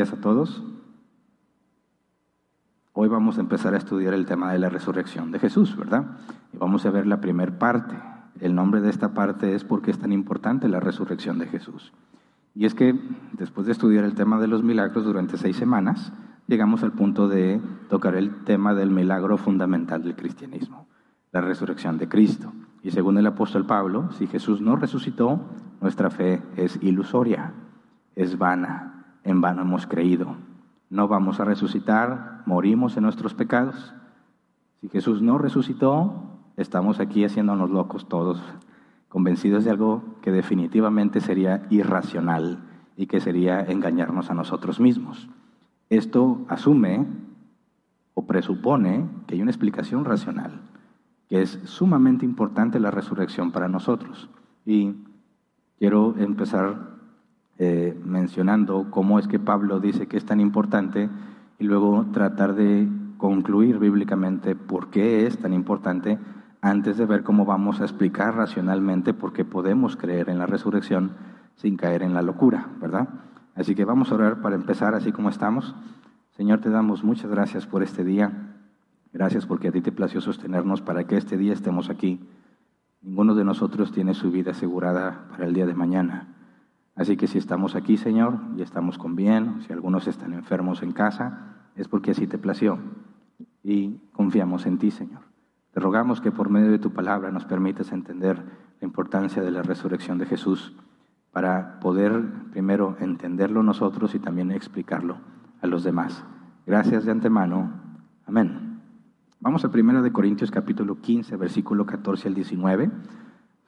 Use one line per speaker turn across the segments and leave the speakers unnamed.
A todos. Hoy vamos a empezar a estudiar el tema de la resurrección de Jesús, ¿verdad? Y vamos a ver la primera parte. El nombre de esta parte es por qué es tan importante la resurrección de Jesús. Y es que después de estudiar el tema de los milagros durante seis semanas, llegamos al punto de tocar el tema del milagro fundamental del cristianismo, la resurrección de Cristo. Y según el apóstol Pablo, si Jesús no resucitó, nuestra fe es ilusoria, es vana, en vano hemos creído no vamos a resucitar, morimos en nuestros pecados. Si Jesús no resucitó, estamos aquí haciéndonos locos todos, convencidos de algo que definitivamente sería irracional y que sería engañarnos a nosotros mismos. Esto asume o presupone que hay una explicación racional, que es sumamente importante la resurrección para nosotros. Y quiero empezar eh, mencionando cómo es que Pablo dice que es tan importante y luego tratar de concluir bíblicamente por qué es tan importante antes de ver cómo vamos a explicar racionalmente por qué podemos creer en la resurrección sin caer en la locura, ¿verdad? Así que vamos a orar para empezar así como estamos. Señor, te damos muchas gracias por este día. Gracias porque a ti te plació sostenernos para que este día estemos aquí. Ninguno de nosotros tiene su vida asegurada para el día de mañana. Así que si estamos aquí, Señor, y estamos con bien, si algunos están enfermos en casa, es porque así te plació. Y confiamos en ti, Señor. Te rogamos que por medio de tu palabra nos permitas entender la importancia de la resurrección de Jesús para poder primero entenderlo nosotros y también explicarlo a los demás. Gracias de antemano. Amén. Vamos a 1 de Corintios capítulo 15, versículo 14 al 19.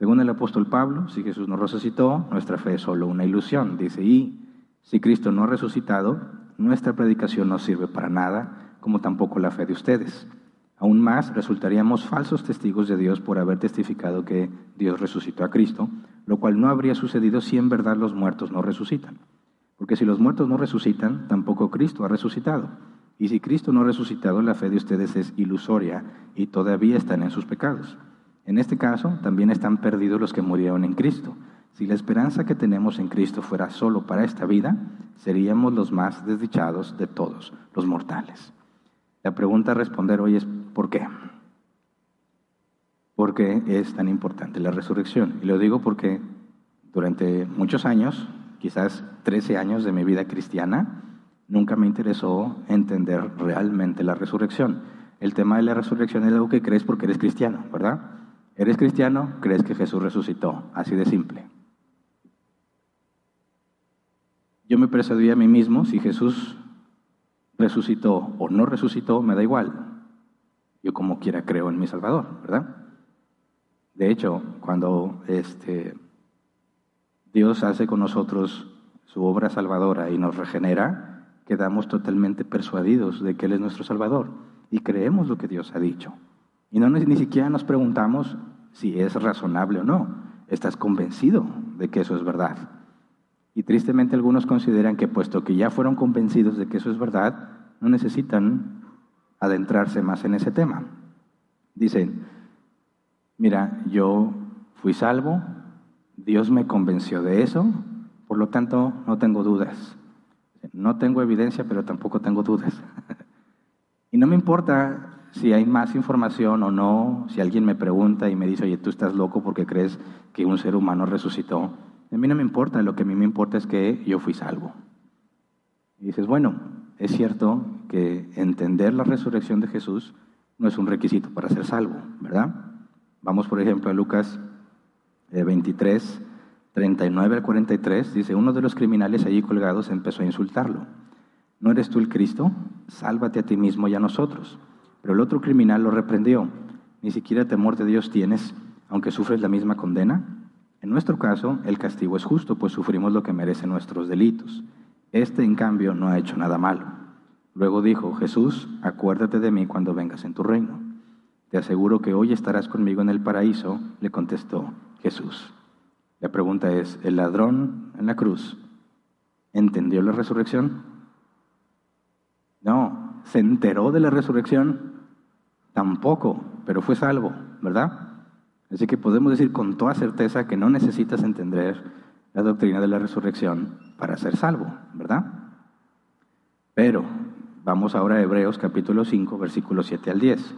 Según el apóstol Pablo, si Jesús no resucitó, nuestra fe es solo una ilusión. Dice, y si Cristo no ha resucitado, nuestra predicación no sirve para nada, como tampoco la fe de ustedes. Aún más, resultaríamos falsos testigos de Dios por haber testificado que Dios resucitó a Cristo, lo cual no habría sucedido si en verdad los muertos no resucitan. Porque si los muertos no resucitan, tampoco Cristo ha resucitado. Y si Cristo no ha resucitado, la fe de ustedes es ilusoria y todavía están en sus pecados. En este caso, también están perdidos los que murieron en Cristo. Si la esperanza que tenemos en Cristo fuera solo para esta vida, seríamos los más desdichados de todos, los mortales. La pregunta a responder hoy es ¿por qué? ¿Por qué es tan importante la resurrección? Y lo digo porque durante muchos años, quizás 13 años de mi vida cristiana, nunca me interesó entender realmente la resurrección. El tema de la resurrección es algo que crees porque eres cristiano, ¿verdad? ¿Eres cristiano? ¿Crees que Jesús resucitó? Así de simple. Yo me persuadí a mí mismo si Jesús resucitó o no resucitó, me da igual. Yo como quiera creo en mi Salvador, ¿verdad? De hecho, cuando este, Dios hace con nosotros su obra salvadora y nos regenera, quedamos totalmente persuadidos de que Él es nuestro Salvador y creemos lo que Dios ha dicho. Y no ni siquiera nos preguntamos si es razonable o no. Estás convencido de que eso es verdad. Y tristemente algunos consideran que puesto que ya fueron convencidos de que eso es verdad, no necesitan adentrarse más en ese tema. Dicen, mira, yo fui salvo, Dios me convenció de eso, por lo tanto no tengo dudas. No tengo evidencia, pero tampoco tengo dudas. y no me importa si hay más información o no, si alguien me pregunta y me dice, oye, tú estás loco porque crees que un ser humano resucitó, a mí no me importa, lo que a mí me importa es que yo fui salvo. Y dices, bueno, es cierto que entender la resurrección de Jesús no es un requisito para ser salvo, ¿verdad? Vamos, por ejemplo, a Lucas 23, eh, 39 al 43, dice, uno de los criminales allí colgados empezó a insultarlo. ¿no eres tú el Cristo? Sálvate a ti mismo y a nosotros. Pero el otro criminal lo reprendió. ¿Ni siquiera temor de Dios tienes, aunque sufres la misma condena? En nuestro caso, el castigo es justo, pues sufrimos lo que merecen nuestros delitos. Este, en cambio, no ha hecho nada malo. Luego dijo, Jesús, acuérdate de mí cuando vengas en tu reino. Te aseguro que hoy estarás conmigo en el paraíso, le contestó Jesús. La pregunta es, ¿el ladrón en la cruz entendió la resurrección? ¿Se enteró de la resurrección? Tampoco, pero fue salvo, ¿verdad? Así que podemos decir con toda certeza que no necesitas entender la doctrina de la resurrección para ser salvo, ¿verdad? Pero vamos ahora a Hebreos capítulo 5, versículos 7 al 10.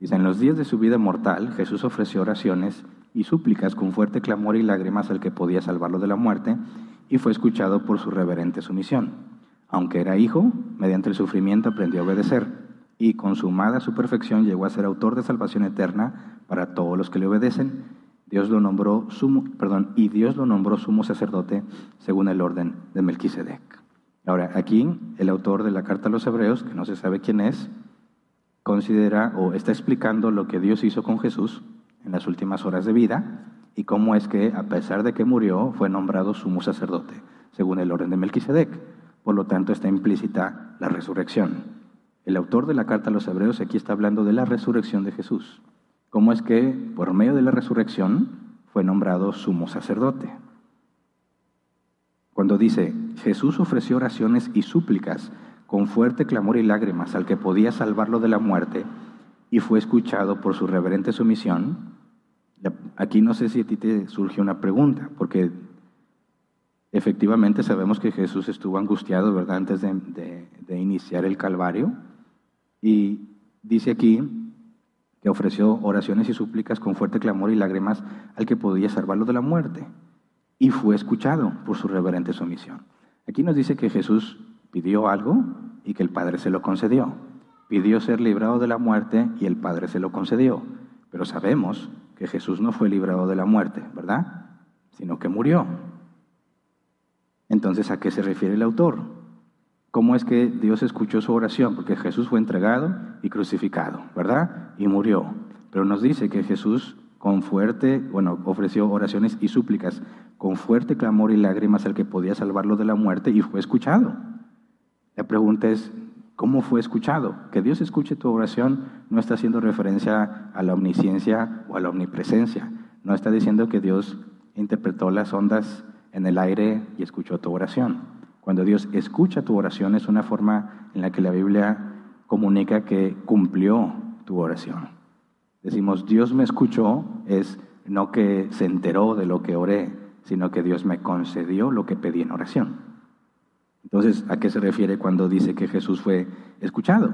Dice, en los días de su vida mortal, Jesús ofreció oraciones y súplicas con fuerte clamor y lágrimas al que podía salvarlo de la muerte, y fue escuchado por su reverente sumisión. Aunque era hijo, mediante el sufrimiento aprendió a obedecer, y consumada su perfección llegó a ser autor de salvación eterna para todos los que le obedecen. Dios lo nombró sumo, perdón, y Dios lo nombró sumo sacerdote según el orden de Melquisedec. Ahora, aquí el autor de la carta a los hebreos, que no se sabe quién es, considera o está explicando lo que Dios hizo con Jesús en las últimas horas de vida y cómo es que, a pesar de que murió, fue nombrado sumo sacerdote, según el orden de Melquisedec. Por lo tanto, está implícita la resurrección. El autor de la carta a los hebreos aquí está hablando de la resurrección de Jesús. Cómo es que, por medio de la resurrección, fue nombrado sumo sacerdote. Cuando dice, Jesús ofreció oraciones y súplicas con fuerte clamor y lágrimas al que podía salvarlo de la muerte y fue escuchado por su reverente sumisión, aquí no sé si a ti te surge una pregunta, porque efectivamente sabemos que Jesús estuvo angustiado, ¿verdad?, antes de, iniciar el Calvario, y dice aquí que ofreció oraciones y súplicas con fuerte clamor y lágrimas al que podía salvarlo de la muerte, y fue escuchado por su reverente sumisión. Aquí nos dice que Jesús pidió algo y que el Padre se lo concedió. Pidió ser librado de la muerte y el Padre se lo concedió. Pero sabemos que Jesús no fue librado de la muerte, ¿verdad? Sino que murió. Entonces, ¿a qué se refiere el autor? ¿Cómo es que Dios escuchó su oración? Porque Jesús fue entregado y crucificado, ¿verdad? Y murió. Pero nos dice que Jesús con fuerte, bueno, ofreció oraciones y súplicas, con fuerte clamor y lágrimas al que podía salvarlo de la muerte y fue escuchado. La pregunta es, ¿cómo fue escuchado? Que Dios escuche tu oración no está haciendo referencia a la omnisciencia o a la omnipresencia. No está diciendo que Dios interpretó las ondas en el aire y escuchó tu oración. Cuando Dios escucha tu oración es una forma en la que la Biblia comunica que cumplió tu oración. Decimos, Dios me escuchó, es no que se enteró de lo que oré, sino que Dios me concedió lo que pedí en oración. Entonces, ¿a qué se refiere cuando dice que Jesús fue escuchado?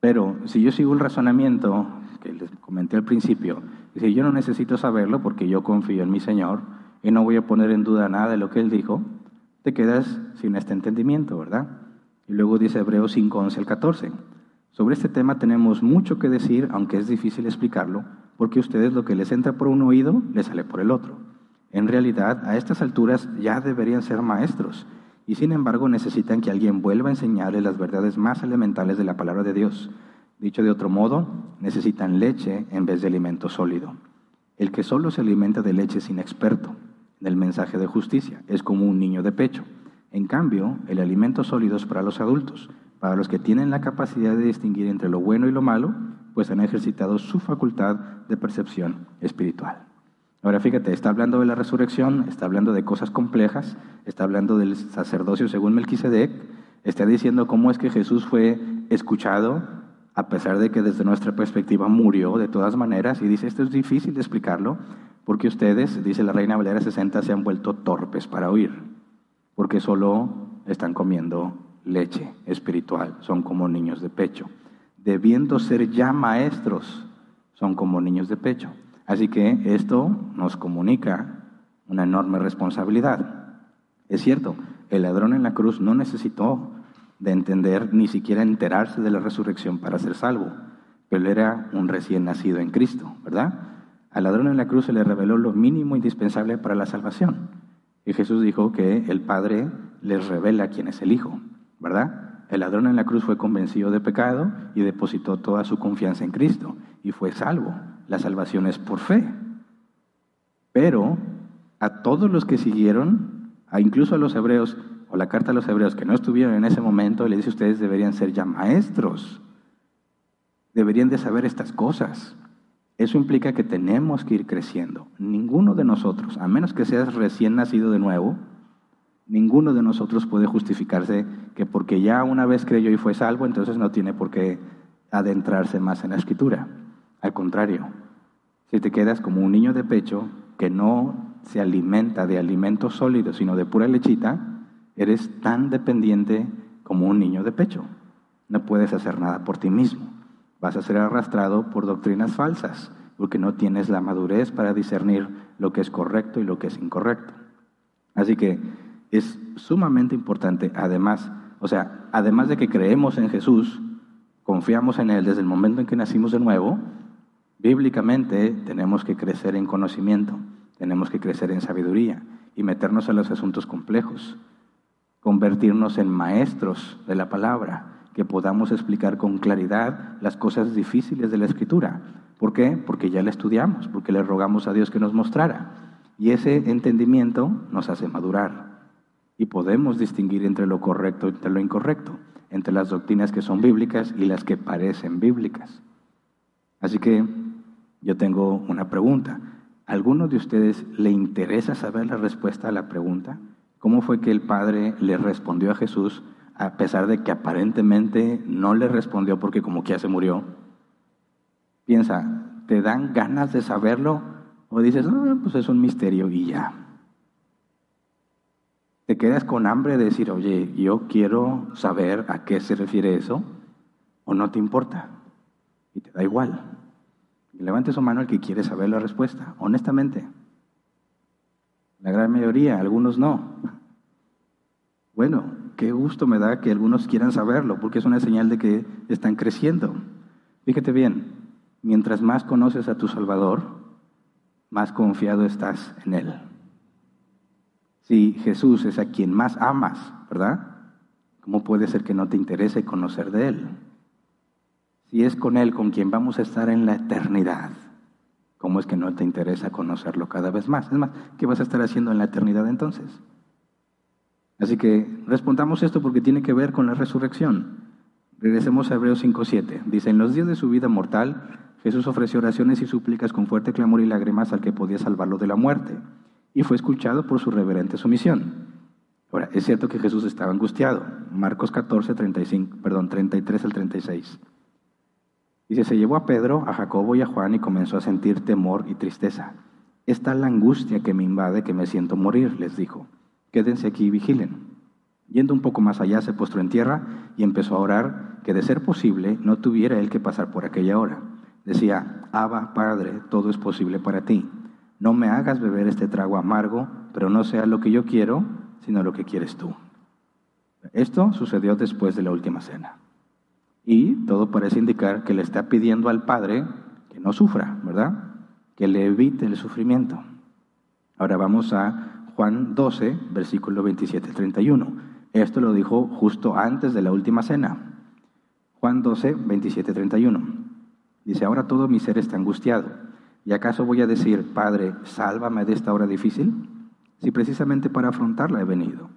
Pero si yo sigo el razonamiento que les comenté al principio, yo no necesito saberlo porque yo confío en mi Señor y no voy a poner en duda nada de lo que Él dijo, te quedas sin este entendimiento, ¿verdad? Y luego dice Hebreos 5, 11 al 14. Sobre este tema tenemos mucho que decir, aunque es difícil explicarlo, porque a ustedes lo que les entra por un oído les sale por el otro. En realidad, a estas alturas ya deberían ser maestros y sin embargo necesitan que alguien vuelva a enseñarles las verdades más elementales de la palabra de Dios. Dicho de otro modo, necesitan leche en vez de alimento sólido. El que solo se alimenta de leche es inexperto en el mensaje de justicia, es como un niño de pecho. En cambio, el alimento sólido es para los adultos, para los que tienen la capacidad de distinguir entre lo bueno y lo malo, pues han ejercitado su facultad de percepción espiritual. Ahora fíjate, está hablando de la resurrección, está hablando de cosas complejas, está hablando del sacerdocio según Melquisedec, está diciendo cómo es que Jesús fue escuchado a pesar de que desde nuestra perspectiva murió de todas maneras y dice, esto es difícil de explicarlo porque ustedes, dice la Reina Valera 60, se han vuelto torpes para oír, porque solo están comiendo leche espiritual, son como niños de pecho. Debiendo ser ya maestros, son como niños de pecho. Así que esto nos comunica una enorme responsabilidad. Es cierto, el ladrón en la cruz no necesitó de entender ni siquiera enterarse de la resurrección para ser salvo, pero era un recién nacido en Cristo, ¿verdad? Al ladrón en la cruz se le reveló lo mínimo indispensable para la salvación. Y Jesús dijo que el Padre les revela quién es el Hijo, ¿verdad? El ladrón en la cruz fue convencido de pecado y depositó toda su confianza en Cristo y fue salvo. La salvación es por fe. Pero a todos los que siguieron, a incluso a los hebreos, o la carta a los hebreos que no estuvieron en ese momento, le dice ustedes deberían ser ya maestros, deberían de saber estas cosas. Eso implica que tenemos que ir creciendo. Ninguno de nosotros, a menos que seas recién nacido de nuevo, ninguno de nosotros puede justificarse que porque ya una vez creyó y fue salvo, entonces no tiene por qué adentrarse más en la escritura. Al contrario, si te quedas como un niño de pecho que no se alimenta de alimentos sólidos, sino de pura lechita, eres tan dependiente como un niño de pecho. No puedes hacer nada por ti mismo vas a ser arrastrado por doctrinas falsas, porque no tienes la madurez para discernir lo que es correcto y lo que es incorrecto. Así que es sumamente importante, además, o sea, además de que creemos en Jesús, confiamos en Él desde el momento en que nacimos de nuevo, bíblicamente tenemos que crecer en conocimiento, tenemos que crecer en sabiduría y meternos en los asuntos complejos, convertirnos en maestros de la palabra, que podamos explicar con claridad las cosas difíciles de la Escritura. ¿Por qué? Porque ya la estudiamos, porque le rogamos a Dios que nos mostrara. Y ese entendimiento nos hace madurar. Y podemos distinguir entre lo correcto y entre lo incorrecto, entre las doctrinas que son bíblicas y las que parecen bíblicas. Así que yo tengo una pregunta. ¿A ¿Alguno de ustedes le interesa saber la respuesta a la pregunta? ¿Cómo fue que el Padre le respondió a Jesús a pesar de que aparentemente no le respondió porque como que ya se murió. Piensa, ¿te dan ganas de saberlo? O dices, ah, pues es un misterio y ya. ¿Te quedas con hambre de decir, oye, yo quiero saber a qué se refiere eso? ¿O no te importa? Y te da igual. Levante su mano el que quiere saber la respuesta, honestamente. La gran mayoría, algunos no. Bueno, qué gusto me da que algunos quieran saberlo, porque es una señal de que están creciendo. Fíjate bien, mientras más conoces a tu Salvador, más confiado estás en Él. Si Jesús es a quien más amas, ¿verdad? ¿Cómo puede ser que no te interese conocer de Él? Si es con Él con quien vamos a estar en la eternidad, ¿cómo es que no te interesa conocerlo cada vez más? Es más, ¿qué vas a estar haciendo en la eternidad entonces? Así que respondamos esto porque tiene que ver con la resurrección. Regresemos a Hebreos 5.7. Dice, en los días de su vida mortal, Jesús ofreció oraciones y súplicas con fuerte clamor y lágrimas al que podía salvarlo de la muerte, y fue escuchado por su reverente sumisión. Ahora, es cierto que Jesús estaba angustiado. Marcos 14, 35, perdón, 33 al 36. Dice, se llevó a Pedro, a Jacobo y a Juan y comenzó a sentir temor y tristeza. Esta la angustia que me invade, que me siento morir, les dijo quédense aquí y vigilen. Yendo un poco más allá, se postró en tierra y empezó a orar que de ser posible no tuviera él que pasar por aquella hora. Decía, Abba, Padre, todo es posible para ti. No me hagas beber este trago amargo, pero no sea lo que yo quiero, sino lo que quieres tú. Esto sucedió después de la última cena. Y todo parece indicar que le está pidiendo al Padre que no sufra, ¿verdad? Que le evite el sufrimiento. Ahora vamos a Juan 12, versículo 27 31. Esto lo dijo justo antes de la última cena. Juan 12, 27 31. Dice, ahora todo mi ser está angustiado. ¿Y acaso voy a decir, Padre, sálvame de esta hora difícil? Si precisamente para afrontarla he venido.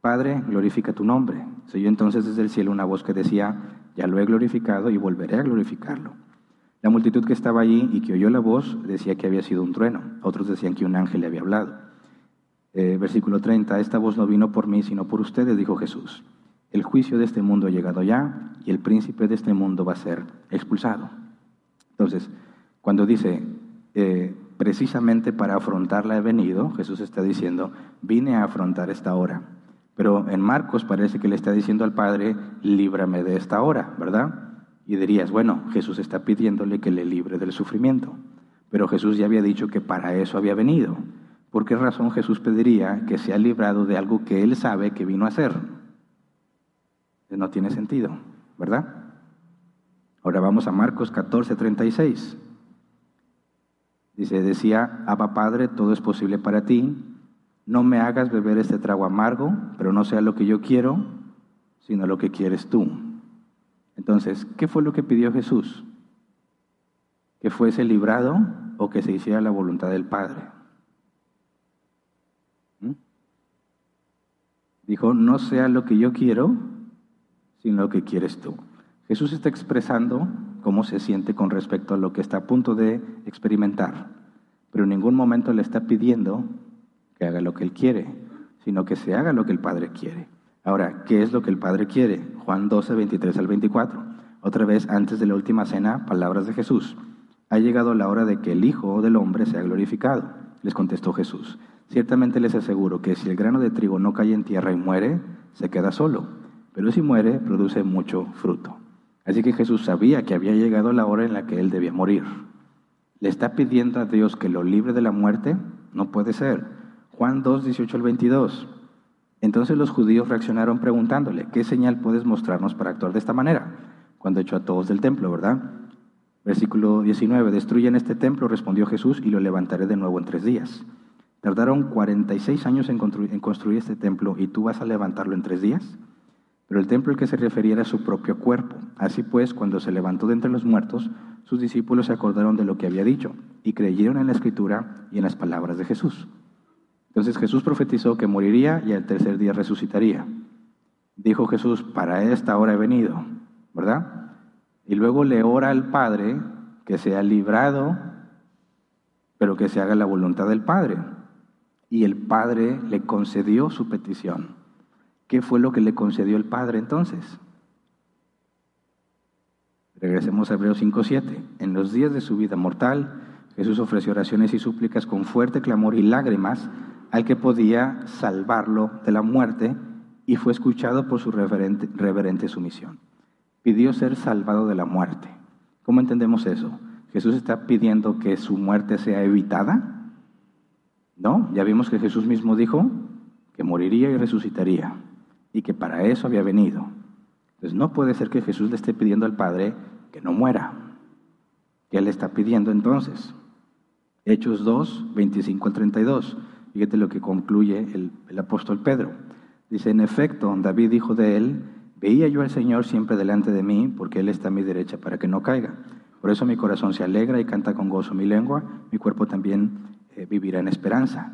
Padre, glorifica tu nombre. Se oyó entonces desde el cielo una voz que decía, ya lo he glorificado y volveré a glorificarlo. La multitud que estaba allí y que oyó la voz decía que había sido un trueno. Otros decían que un ángel le había hablado. Eh, versículo 30, esta voz no vino por mí, sino por ustedes, dijo Jesús. El juicio de este mundo ha llegado ya y el príncipe de este mundo va a ser expulsado. Entonces, cuando dice, eh, precisamente para afrontarla he venido, Jesús está diciendo, vine a afrontar esta hora. Pero en Marcos parece que le está diciendo al Padre, líbrame de esta hora, ¿verdad? Y dirías, bueno, Jesús está pidiéndole que le libre del sufrimiento. Pero Jesús ya había dicho que para eso había venido. ¿Por qué razón Jesús pediría que sea librado de algo que él sabe que vino a hacer? No tiene sentido, ¿verdad? Ahora vamos a Marcos 14, 36. Dice, decía, Abba Padre, todo es posible para ti. no me hagas beber este trago amargo, pero no sea lo que yo quiero, sino lo que quieres tú. Entonces, ¿qué fue lo que pidió Jesús? Que fuese librado o que se hiciera la voluntad del Padre. Dijo, no sea lo que yo quiero, sino lo que quieres tú. Jesús está expresando cómo se siente con respecto a lo que está a punto de experimentar, pero en ningún momento le está pidiendo que haga lo que él quiere, sino que se haga lo que el Padre quiere. Ahora, ¿qué es lo que el Padre quiere? Juan 12, 23 al 24. Otra vez, antes de la última cena, palabras de Jesús. Ha llegado la hora de que el Hijo del Hombre sea glorificado. Les contestó Jesús. Ciertamente les aseguro que si el grano de trigo no cae en tierra y muere, se queda solo. Pero si muere, produce mucho fruto. Así que Jesús sabía que había llegado la hora en la que él debía morir. ¿Le está pidiendo a Dios que lo libre de la muerte? No puede ser. Juan 2, 18 al 22. Entonces los judíos reaccionaron preguntándole, ¿qué señal puedes mostrarnos para actuar de esta manera? Cuando echó a todos del templo, ¿verdad? Versículo 19, destruyen este templo, respondió Jesús, y lo levantaré de nuevo en tres días. Tardaron 46 años en construir, en construir este templo y tú vas a levantarlo en tres días. Pero el templo al que se refería era su propio cuerpo. Así pues, cuando se levantó de entre los muertos, sus discípulos se acordaron de lo que había dicho y creyeron en la escritura y en las palabras de Jesús. Entonces Jesús profetizó que moriría y al tercer día resucitaría. Dijo Jesús, para esta hora he venido, ¿verdad? Y luego le ora al Padre que sea librado, pero que se haga la voluntad del Padre. Y el Padre le concedió su petición. ¿Qué fue lo que le concedió el Padre entonces? Regresemos a Hebreos 5.7. En los días de su vida mortal, Jesús ofreció oraciones y súplicas con fuerte clamor y lágrimas al que podía salvarlo de la muerte y fue escuchado por su reverente, reverente sumisión. Pidió ser salvado de la muerte. ¿Cómo entendemos eso? ¿Jesús está pidiendo que su muerte sea evitada? No, ya vimos que Jesús mismo dijo que moriría y resucitaría y que para eso había venido. Entonces no puede ser que Jesús le esté pidiendo al Padre que no muera. ¿Qué le está pidiendo entonces? Hechos 2, 25 al 32. Fíjate lo que concluye el, el apóstol Pedro. Dice, en efecto, David dijo de él, veía yo al Señor siempre delante de mí, porque Él está a mi derecha para que no caiga. Por eso mi corazón se alegra y canta con gozo mi lengua, mi cuerpo también vivirá en esperanza.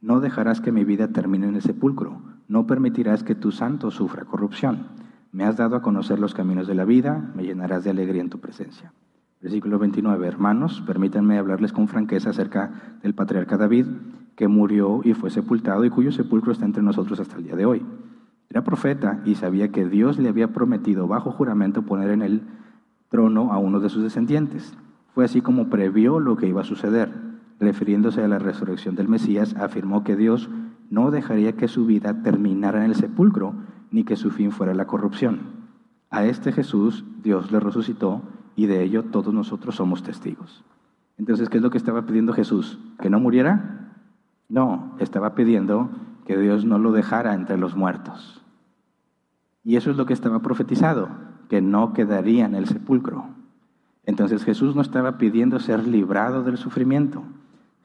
No dejarás que mi vida termine en el sepulcro, no permitirás que tu santo sufra corrupción. Me has dado a conocer los caminos de la vida, me llenarás de alegría en tu presencia. Versículo 29. Hermanos, permítanme hablarles con franqueza acerca del patriarca David, que murió y fue sepultado y cuyo sepulcro está entre nosotros hasta el día de hoy. Era profeta y sabía que Dios le había prometido bajo juramento poner en el trono a uno de sus descendientes. Fue así como previó lo que iba a suceder. Refiriéndose a la resurrección del Mesías, afirmó que Dios no dejaría que su vida terminara en el sepulcro, ni que su fin fuera la corrupción. A este Jesús Dios le resucitó y de ello todos nosotros somos testigos. Entonces, ¿qué es lo que estaba pidiendo Jesús? ¿Que no muriera? No, estaba pidiendo que Dios no lo dejara entre los muertos. Y eso es lo que estaba profetizado, que no quedaría en el sepulcro. Entonces Jesús no estaba pidiendo ser librado del sufrimiento,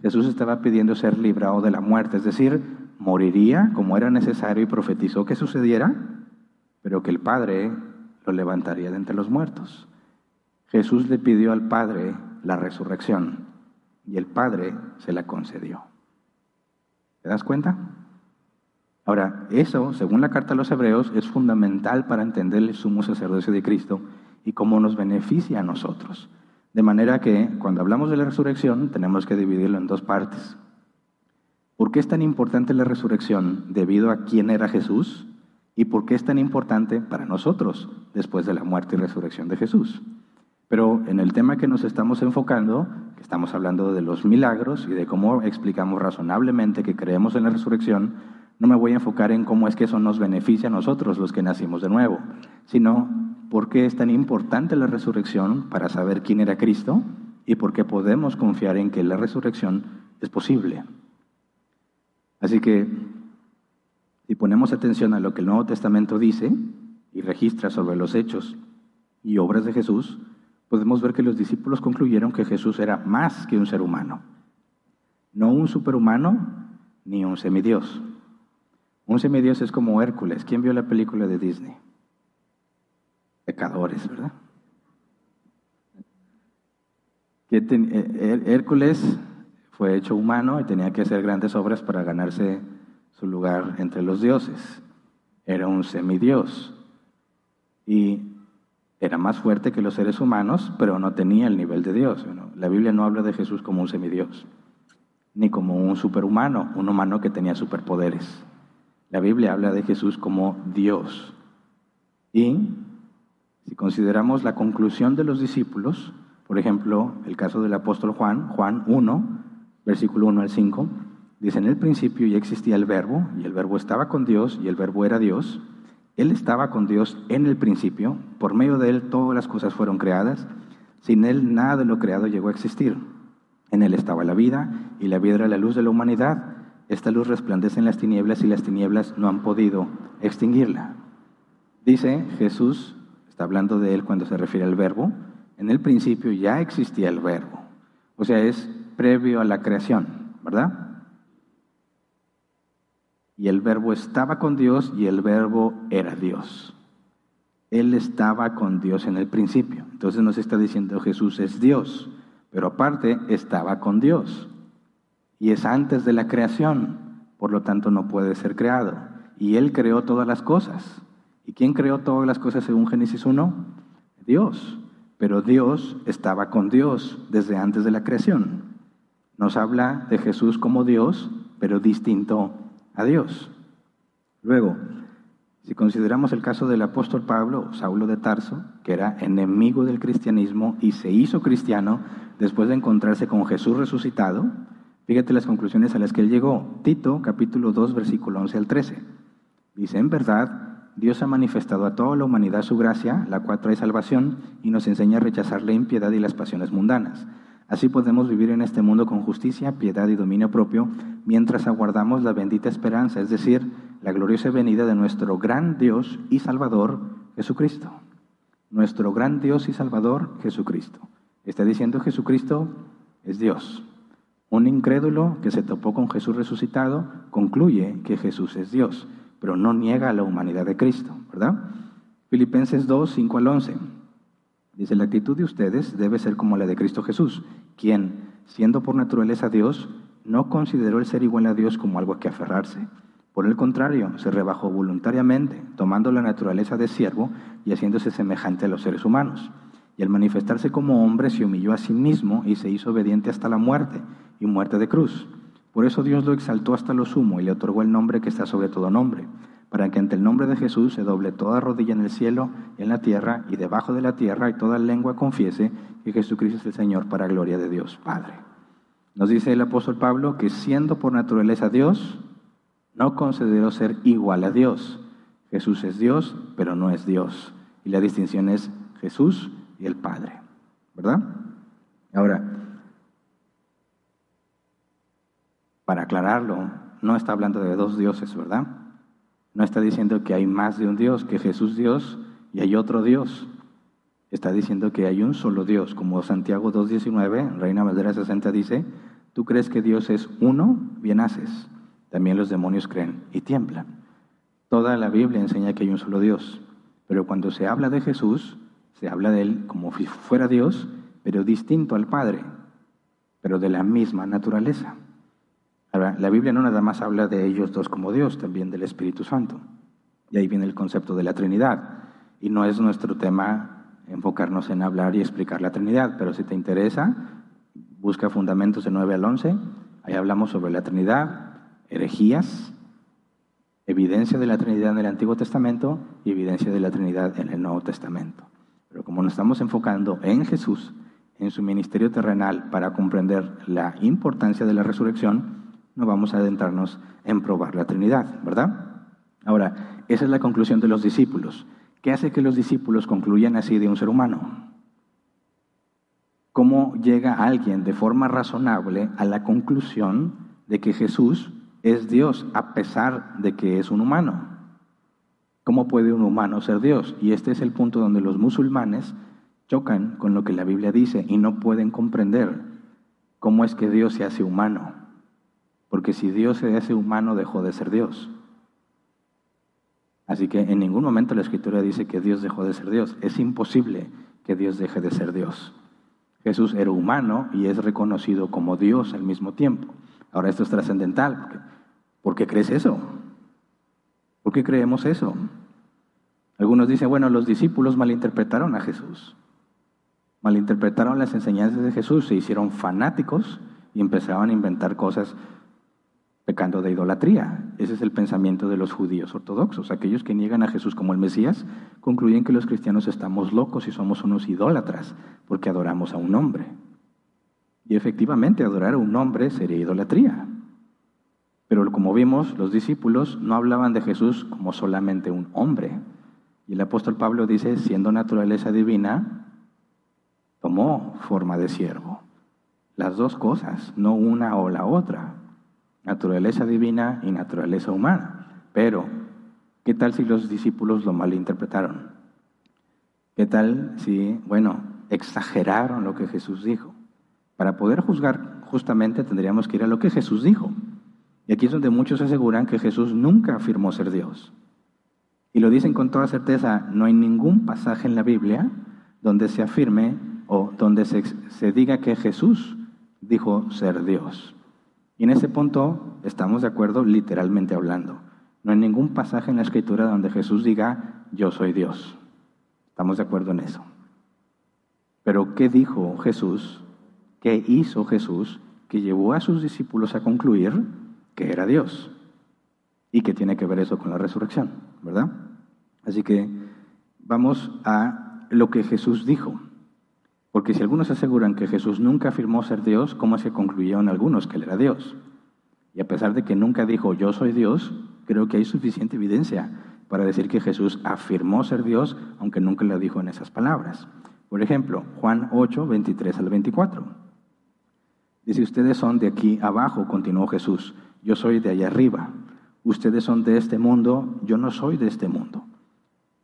Jesús estaba pidiendo ser librado de la muerte, es decir, moriría como era necesario y profetizó que sucediera, pero que el Padre lo levantaría de entre los muertos. Jesús le pidió al Padre la resurrección y el Padre se la concedió. ¿Te das cuenta? Ahora, eso, según la carta a los hebreos, es fundamental para entender el sumo sacerdocio de Cristo y cómo nos beneficia a nosotros. De manera que cuando hablamos de la resurrección tenemos que dividirlo en dos partes. ¿Por qué es tan importante la resurrección? Debido a quién era Jesús y por qué es tan importante para nosotros después de la muerte y resurrección de Jesús. Pero en el tema que nos estamos enfocando, que estamos hablando de los milagros y de cómo explicamos razonablemente que creemos en la resurrección, no me voy a enfocar en cómo es que eso nos beneficia a nosotros los que nacimos de nuevo, sino por qué es tan importante la resurrección para saber quién era Cristo y por qué podemos confiar en que la resurrección es posible. Así que, si ponemos atención a lo que el Nuevo Testamento dice y registra sobre los hechos y obras de Jesús, podemos ver que los discípulos concluyeron que Jesús era más que un ser humano. No un superhumano, ni un semidios. Un semidios es como Hércules. ¿Quién vio la película de Disney? Pecadores, ¿verdad? Eh, Hércules fue hecho humano y tenía que hacer grandes obras para ganarse su lugar entre los dioses. Era un semidios y era más fuerte que los seres humanos, pero no tenía el nivel de Dios. La Biblia no habla de Jesús como un semidios, ni como un superhumano, un humano que tenía superpoderes. La Biblia habla de Jesús como Dios. Y si consideramos la conclusión de los discípulos, por ejemplo, el caso del apóstol Juan, Juan 1, versículo 1 al 5, dice, en el principio ya existía el verbo, y el verbo estaba con Dios, y el verbo era Dios. Él estaba con Dios en el principio, por medio de Él todas las cosas fueron creadas, sin Él nada de lo creado llegó a existir. En Él estaba la vida, y la vida era la luz de la humanidad. Esta luz resplandece en las tinieblas, y las tinieblas no han podido extinguirla. Dice Jesús, hablando de Él cuando se refiere al verbo, en el principio ya existía el verbo. O sea, es previo a la creación, ¿verdad? Y el verbo estaba con Dios y el verbo era Dios. Él estaba con Dios en el principio. Entonces nos está diciendo Jesús es Dios, pero aparte estaba con Dios. Y es antes de la creación, por lo tanto no puede ser creado. Y Él creó todas las cosas. ¿Y quién creó todas las cosas según Génesis 1? Dios. Pero Dios estaba con Dios desde antes de la creación. Nos habla de Jesús como Dios, pero distinto a Dios. Luego, si consideramos el caso del apóstol Pablo, Saulo de Tarso, que era enemigo del cristianismo y se hizo cristiano después de encontrarse con Jesús resucitado, fíjate las conclusiones a las que él llegó. Tito, capítulo 2, versículo 11 al 13. Dice, en verdad, Dios ha manifestado a toda la humanidad su gracia, la cual trae salvación y nos enseña a rechazar la impiedad y las pasiones mundanas. Así podemos vivir en este mundo con justicia, piedad y dominio propio, mientras aguardamos la bendita esperanza, es decir, la gloriosa venida de nuestro gran Dios y Salvador, Jesucristo. Nuestro gran Dios y Salvador, Jesucristo. Está diciendo Jesucristo es Dios. Un incrédulo que se topó con Jesús resucitado concluye que Jesús es Dios pero no niega la humanidad de Cristo, ¿verdad? Filipenses 2, 5 al 11. Dice, la actitud de ustedes debe ser como la de Cristo Jesús, quien, siendo por naturaleza Dios, no consideró el ser igual a Dios como algo a que aferrarse. Por el contrario, se rebajó voluntariamente, tomando la naturaleza de siervo y haciéndose semejante a los seres humanos. Y al manifestarse como hombre se humilló a sí mismo y se hizo obediente hasta la muerte, y muerte de cruz. Por eso Dios lo exaltó hasta lo sumo y le otorgó el nombre que está sobre todo nombre, para que ante el nombre de Jesús se doble toda rodilla en el cielo, en la tierra y debajo de la tierra, y toda lengua confiese que Jesucristo es el Señor para gloria de Dios Padre. Nos dice el apóstol Pablo que siendo por naturaleza Dios, no consideró ser igual a Dios. Jesús es Dios, pero no es Dios. Y la distinción es Jesús y el Padre. ¿Verdad? Ahora, para aclararlo, no está hablando de dos dioses, ¿verdad? No está diciendo que hay más de un Dios, que Jesús Dios y hay otro Dios. Está diciendo que hay un solo Dios, como Santiago 2.19, Reina Valera 60 dice, tú crees que Dios es uno, bien haces. También los demonios creen y tiemblan. Toda la Biblia enseña que hay un solo Dios, pero cuando se habla de Jesús, se habla de Él como si fuera Dios, pero distinto al Padre, pero de la misma naturaleza. La Biblia no nada más habla de ellos dos como Dios, también del Espíritu Santo. Y ahí viene el concepto de la Trinidad. Y no es nuestro tema enfocarnos en hablar y explicar la Trinidad, pero si te interesa, busca Fundamentos de 9 al 11. Ahí hablamos sobre la Trinidad, herejías, evidencia de la Trinidad en el Antiguo Testamento y evidencia de la Trinidad en el Nuevo Testamento. Pero como nos estamos enfocando en Jesús, en su ministerio terrenal, para comprender la importancia de la resurrección, no vamos a adentrarnos en probar la Trinidad, ¿verdad? Ahora, esa es la conclusión de los discípulos. ¿Qué hace que los discípulos concluyan así de un ser humano? ¿Cómo llega alguien de forma razonable a la conclusión de que Jesús es Dios a pesar de que es un humano? ¿Cómo puede un humano ser Dios? Y este es el punto donde los musulmanes chocan con lo que la Biblia dice y no pueden comprender cómo es que Dios se hace humano. Porque si Dios se hace humano dejó de ser Dios. Así que en ningún momento la escritura dice que Dios dejó de ser Dios. Es imposible que Dios deje de ser Dios. Jesús era humano y es reconocido como Dios al mismo tiempo. Ahora esto es trascendental. ¿Por qué crees eso? ¿Por qué creemos eso? Algunos dicen, bueno, los discípulos malinterpretaron a Jesús. Malinterpretaron las enseñanzas de Jesús, se hicieron fanáticos y empezaron a inventar cosas pecando de idolatría. Ese es el pensamiento de los judíos ortodoxos. Aquellos que niegan a Jesús como el Mesías concluyen que los cristianos estamos locos y somos unos idólatras porque adoramos a un hombre. Y efectivamente adorar a un hombre sería idolatría. Pero como vimos, los discípulos no hablaban de Jesús como solamente un hombre. Y el apóstol Pablo dice, siendo naturaleza divina, tomó forma de siervo. Las dos cosas, no una o la otra naturaleza divina y naturaleza humana. Pero, ¿qué tal si los discípulos lo malinterpretaron? ¿Qué tal si, bueno, exageraron lo que Jesús dijo? Para poder juzgar justamente tendríamos que ir a lo que Jesús dijo. Y aquí es donde muchos aseguran que Jesús nunca afirmó ser Dios. Y lo dicen con toda certeza, no hay ningún pasaje en la Biblia donde se afirme o donde se, se diga que Jesús dijo ser Dios. Y en ese punto estamos de acuerdo literalmente hablando. No hay ningún pasaje en la escritura donde Jesús diga, yo soy Dios. Estamos de acuerdo en eso. Pero ¿qué dijo Jesús? ¿Qué hizo Jesús que llevó a sus discípulos a concluir que era Dios? ¿Y qué tiene que ver eso con la resurrección? ¿Verdad? Así que vamos a lo que Jesús dijo. Porque si algunos aseguran que Jesús nunca afirmó ser Dios, ¿cómo se concluyeron algunos que Él era Dios? Y a pesar de que nunca dijo yo soy Dios, creo que hay suficiente evidencia para decir que Jesús afirmó ser Dios, aunque nunca lo dijo en esas palabras. Por ejemplo, Juan 8, 23 al 24. Dice, ustedes son de aquí abajo, continuó Jesús, yo soy de allá arriba. Ustedes son de este mundo, yo no soy de este mundo.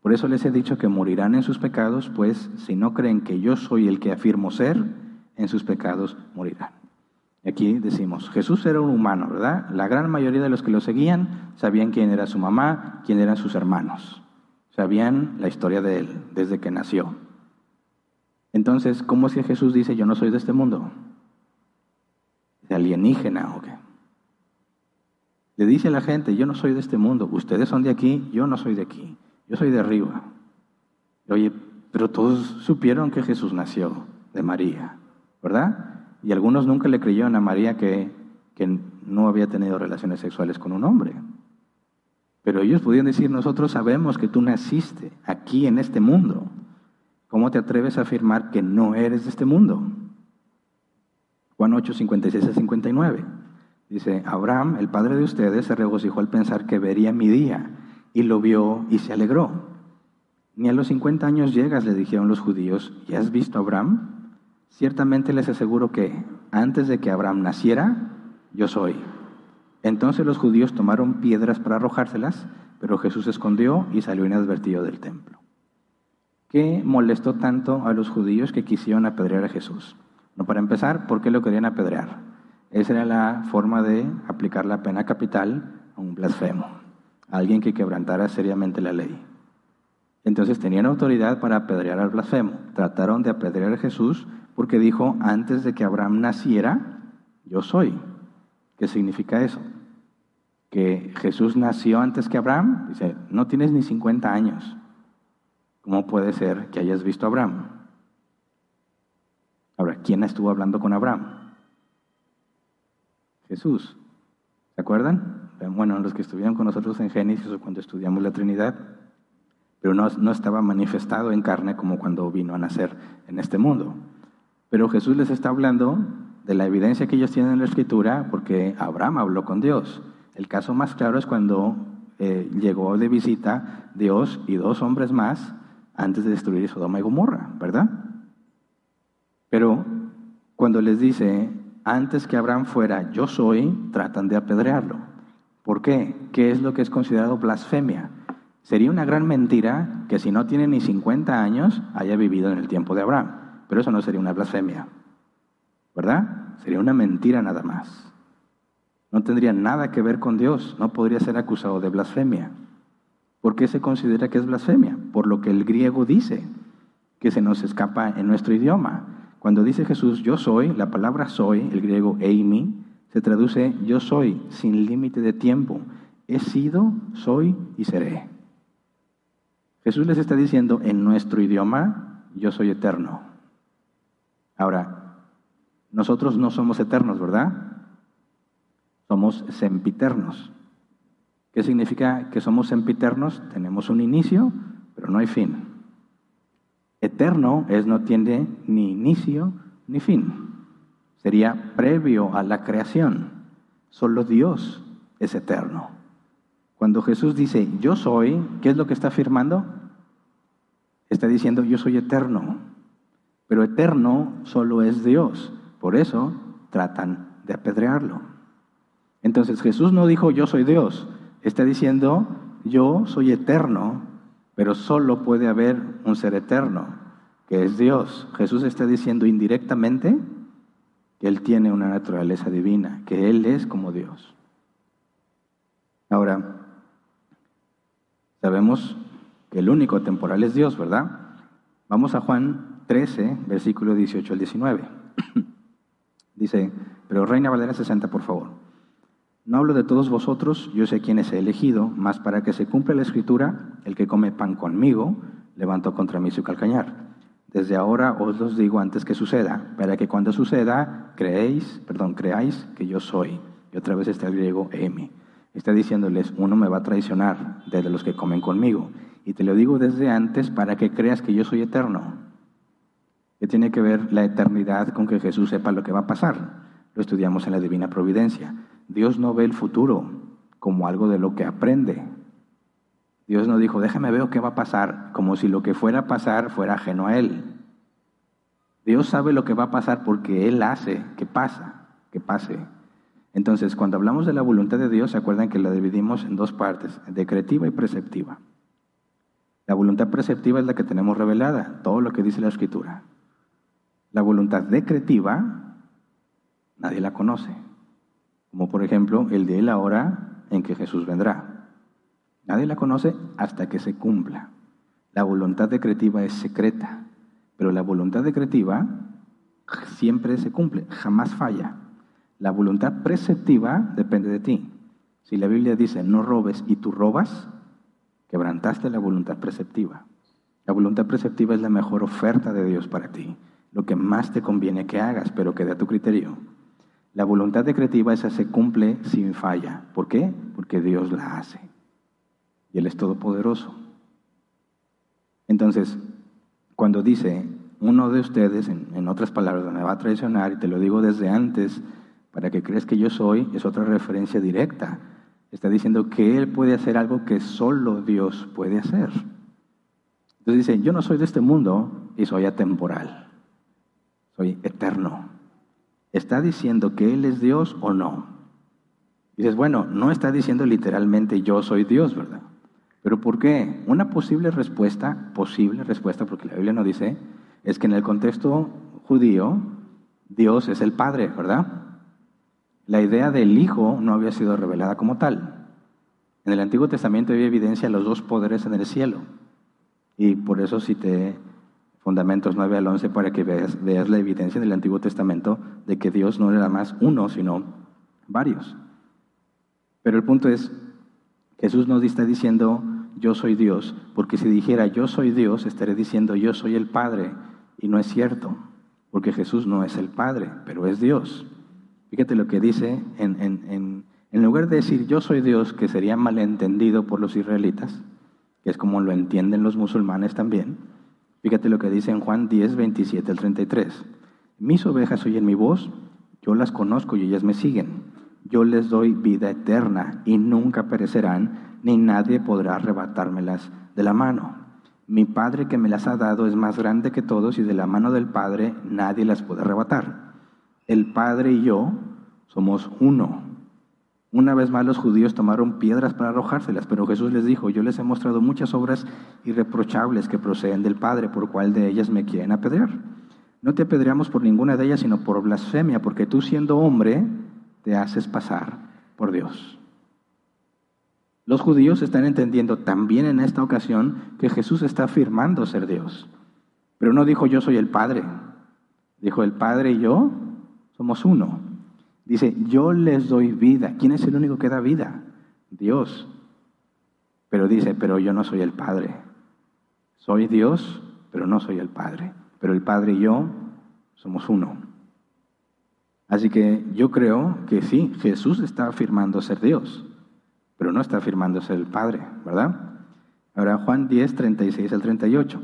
Por eso les he dicho que morirán en sus pecados, pues si no creen que yo soy el que afirmo ser, en sus pecados morirán. Aquí decimos, Jesús era un humano, ¿verdad? La gran mayoría de los que lo seguían sabían quién era su mamá, quién eran sus hermanos. Sabían la historia de él desde que nació. Entonces, ¿cómo es que Jesús dice, yo no soy de este mundo? ¿De alienígena o qué? Le dice a la gente, yo no soy de este mundo, ustedes son de aquí, yo no soy de aquí. Yo soy de arriba. Oye, pero todos supieron que Jesús nació de María, ¿verdad? Y algunos nunca le creyeron a María que, que no había tenido relaciones sexuales con un hombre. Pero ellos podían decir, nosotros sabemos que tú naciste aquí en este mundo. ¿Cómo te atreves a afirmar que no eres de este mundo? Juan 8, 56 a 59. Dice, Abraham, el padre de ustedes, se regocijó al pensar que vería mi día y lo vio y se alegró. Ni a los 50 años llegas, le dijeron los judíos, ¿y has visto a Abraham? Ciertamente les aseguro que antes de que Abraham naciera, yo soy. Entonces los judíos tomaron piedras para arrojárselas, pero Jesús se escondió y salió inadvertido del templo. ¿Qué molestó tanto a los judíos que quisieron apedrear a Jesús? No, para empezar, ¿por qué lo querían apedrear? Esa era la forma de aplicar la pena capital a un blasfemo alguien que quebrantara seriamente la ley. Entonces tenían autoridad para apedrear al blasfemo. Trataron de apedrear a Jesús porque dijo, antes de que Abraham naciera, yo soy. ¿Qué significa eso? Que Jesús nació antes que Abraham. Dice, no tienes ni 50 años. ¿Cómo puede ser que hayas visto a Abraham? Ahora, ¿quién estuvo hablando con Abraham? Jesús. ¿Se acuerdan? Bueno, los que estuvieron con nosotros en Génesis o cuando estudiamos la Trinidad, pero no, no estaba manifestado en carne como cuando vino a nacer en este mundo. Pero Jesús les está hablando de la evidencia que ellos tienen en la Escritura porque Abraham habló con Dios. El caso más claro es cuando eh, llegó de visita Dios y dos hombres más antes de destruir Sodoma y Gomorra, ¿verdad? Pero cuando les dice, antes que Abraham fuera, yo soy, tratan de apedrearlo. ¿Por qué? ¿Qué es lo que es considerado blasfemia? Sería una gran mentira que si no tiene ni 50 años haya vivido en el tiempo de Abraham, pero eso no sería una blasfemia, ¿verdad? Sería una mentira nada más. No tendría nada que ver con Dios, no podría ser acusado de blasfemia. ¿Por qué se considera que es blasfemia? Por lo que el griego dice, que se nos escapa en nuestro idioma. Cuando dice Jesús yo soy, la palabra soy, el griego eimi, se traduce yo soy, sin límite de tiempo. He sido, soy y seré. Jesús les está diciendo en nuestro idioma, yo soy eterno. Ahora, nosotros no somos eternos, ¿verdad? Somos sempiternos. ¿Qué significa que somos sempiternos? Tenemos un inicio, pero no hay fin. Eterno es no tiene ni inicio ni fin. Sería previo a la creación. Solo Dios es eterno. Cuando Jesús dice, yo soy, ¿qué es lo que está afirmando? Está diciendo, yo soy eterno. Pero eterno solo es Dios. Por eso tratan de apedrearlo. Entonces Jesús no dijo, yo soy Dios. Está diciendo, yo soy eterno, pero solo puede haber un ser eterno, que es Dios. Jesús está diciendo indirectamente que Él tiene una naturaleza divina, que Él es como Dios. Ahora, Sabemos que el único temporal es Dios, ¿verdad? Vamos a Juan 13, versículo 18 al 19. Dice, pero Reina Valera 60, por favor. No hablo de todos vosotros, yo sé quién es elegido, mas para que se cumpla la escritura, el que come pan conmigo, levantó contra mí su calcañar. Desde ahora os los digo antes que suceda, para que cuando suceda, creéis, perdón, creáis que yo soy. Y otra vez está el griego emi. Está diciéndoles, uno me va a traicionar desde los que comen conmigo. Y te lo digo desde antes para que creas que yo soy eterno. ¿Qué tiene que ver la eternidad con que Jesús sepa lo que va a pasar? Lo estudiamos en la Divina Providencia. Dios no ve el futuro como algo de lo que aprende. Dios no dijo, déjame ver qué va a pasar, como si lo que fuera a pasar fuera ajeno a Él. Dios sabe lo que va a pasar porque Él hace que pasa, que pase. Entonces, cuando hablamos de la voluntad de Dios, se acuerdan que la dividimos en dos partes, decretiva y preceptiva. La voluntad preceptiva es la que tenemos revelada, todo lo que dice la Escritura. La voluntad decretiva, nadie la conoce. Como por ejemplo el de la hora en que Jesús vendrá. Nadie la conoce hasta que se cumpla. La voluntad decretiva es secreta, pero la voluntad decretiva siempre se cumple, jamás falla. La voluntad preceptiva depende de ti. Si la Biblia dice no robes y tú robas, quebrantaste la voluntad preceptiva. La voluntad preceptiva es la mejor oferta de Dios para ti, lo que más te conviene que hagas, pero que a tu criterio. La voluntad decretiva esa se cumple sin falla. ¿Por qué? Porque Dios la hace. Él es todopoderoso. Entonces, cuando dice uno de ustedes, en, en otras palabras, me va a traicionar, y te lo digo desde antes, para que creas que yo soy, es otra referencia directa. Está diciendo que Él puede hacer algo que solo Dios puede hacer. Entonces dice, yo no soy de este mundo y soy atemporal, soy eterno. ¿Está diciendo que Él es Dios o no? Dices, bueno, no está diciendo literalmente yo soy Dios, ¿verdad? Pero ¿por qué? Una posible respuesta, posible respuesta, porque la Biblia no dice, es que en el contexto judío, Dios es el Padre, ¿verdad? La idea del Hijo no había sido revelada como tal. En el Antiguo Testamento había evidencia de los dos poderes en el cielo. Y por eso cité Fundamentos 9 al 11 para que veas, veas la evidencia del Antiguo Testamento de que Dios no era más uno, sino varios. Pero el punto es, Jesús nos está diciendo, yo soy Dios, porque si dijera yo soy Dios, estaré diciendo yo soy el Padre, y no es cierto, porque Jesús no es el Padre, pero es Dios. Fíjate lo que dice, en, en, en, lugar de decir yo soy Dios, que sería malentendido por los israelitas, que es como lo entienden los musulmanes también, fíjate lo que dice en Juan 10, 27 al 33. Mis ovejas oyen mi voz, yo las conozco y ellas me siguen. Yo les doy vida eterna y nunca perecerán, ni nadie podrá arrebatármelas de la mano. Mi Padre que me las ha dado es más grande que todos y de la mano del Padre nadie las puede arrebatar el Padre y yo somos uno. Una vez más los judíos tomaron piedras para arrojárselas, pero Jesús les dijo, yo les he mostrado muchas obras irreprochables que proceden del Padre, por cuál de ellas me quieren apedrear. No te apedreamos por ninguna de ellas, sino por blasfemia, porque tú siendo hombre te haces pasar por Dios. Los judíos están entendiendo también en esta ocasión que Jesús está afirmando ser Dios. Pero no dijo yo soy el Padre. Dijo el Padre y yo somos uno. Dice, yo les doy vida. ¿Quién es el único que da vida? Dios. Pero dice, pero yo no soy el Padre. Soy Dios, pero no soy el Padre. Pero el Padre y yo somos uno. Así que yo creo que sí, Jesús está afirmando ser Dios, pero no está afirmando ser el Padre, ¿verdad? Ahora Juan 10, 36 al 38.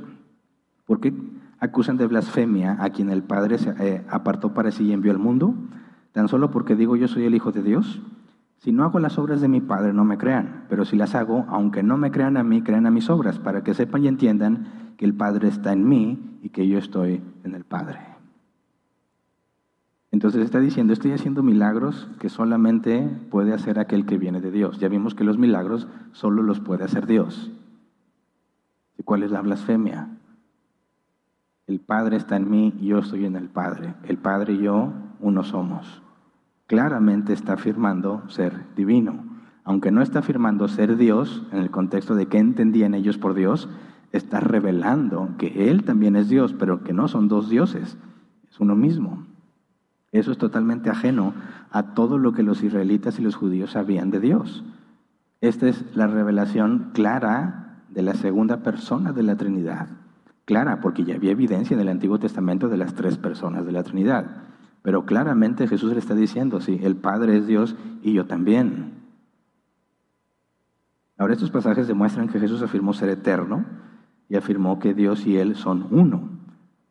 ¿Por qué acusan de blasfemia a quien el Padre se, eh, apartó para sí y envió al mundo? ¿Tan solo porque digo yo soy el Hijo de Dios? Si no hago las obras de mi Padre, no me crean, pero si las hago, aunque no me crean a mí, crean a mis obras, para que sepan y entiendan que el Padre está en mí y que yo estoy en el Padre. Entonces está diciendo, estoy haciendo milagros que solamente puede hacer aquel que viene de Dios. Ya vimos que los milagros solo los puede hacer Dios. ¿Y cuál es la blasfemia? El Padre está en mí yo estoy en el Padre. El Padre y yo uno somos. Claramente está afirmando ser divino. Aunque no está afirmando ser Dios, en el contexto de qué entendían ellos por Dios, está revelando que Él también es Dios, pero que no son dos dioses, es uno mismo. Eso es totalmente ajeno a todo lo que los israelitas y los judíos sabían de Dios. Esta es la revelación clara de la segunda persona de la Trinidad. Clara, porque ya había evidencia en el Antiguo Testamento de las tres personas de la Trinidad. Pero claramente Jesús le está diciendo, sí, el Padre es Dios y yo también. Ahora estos pasajes demuestran que Jesús afirmó ser eterno y afirmó que Dios y Él son uno.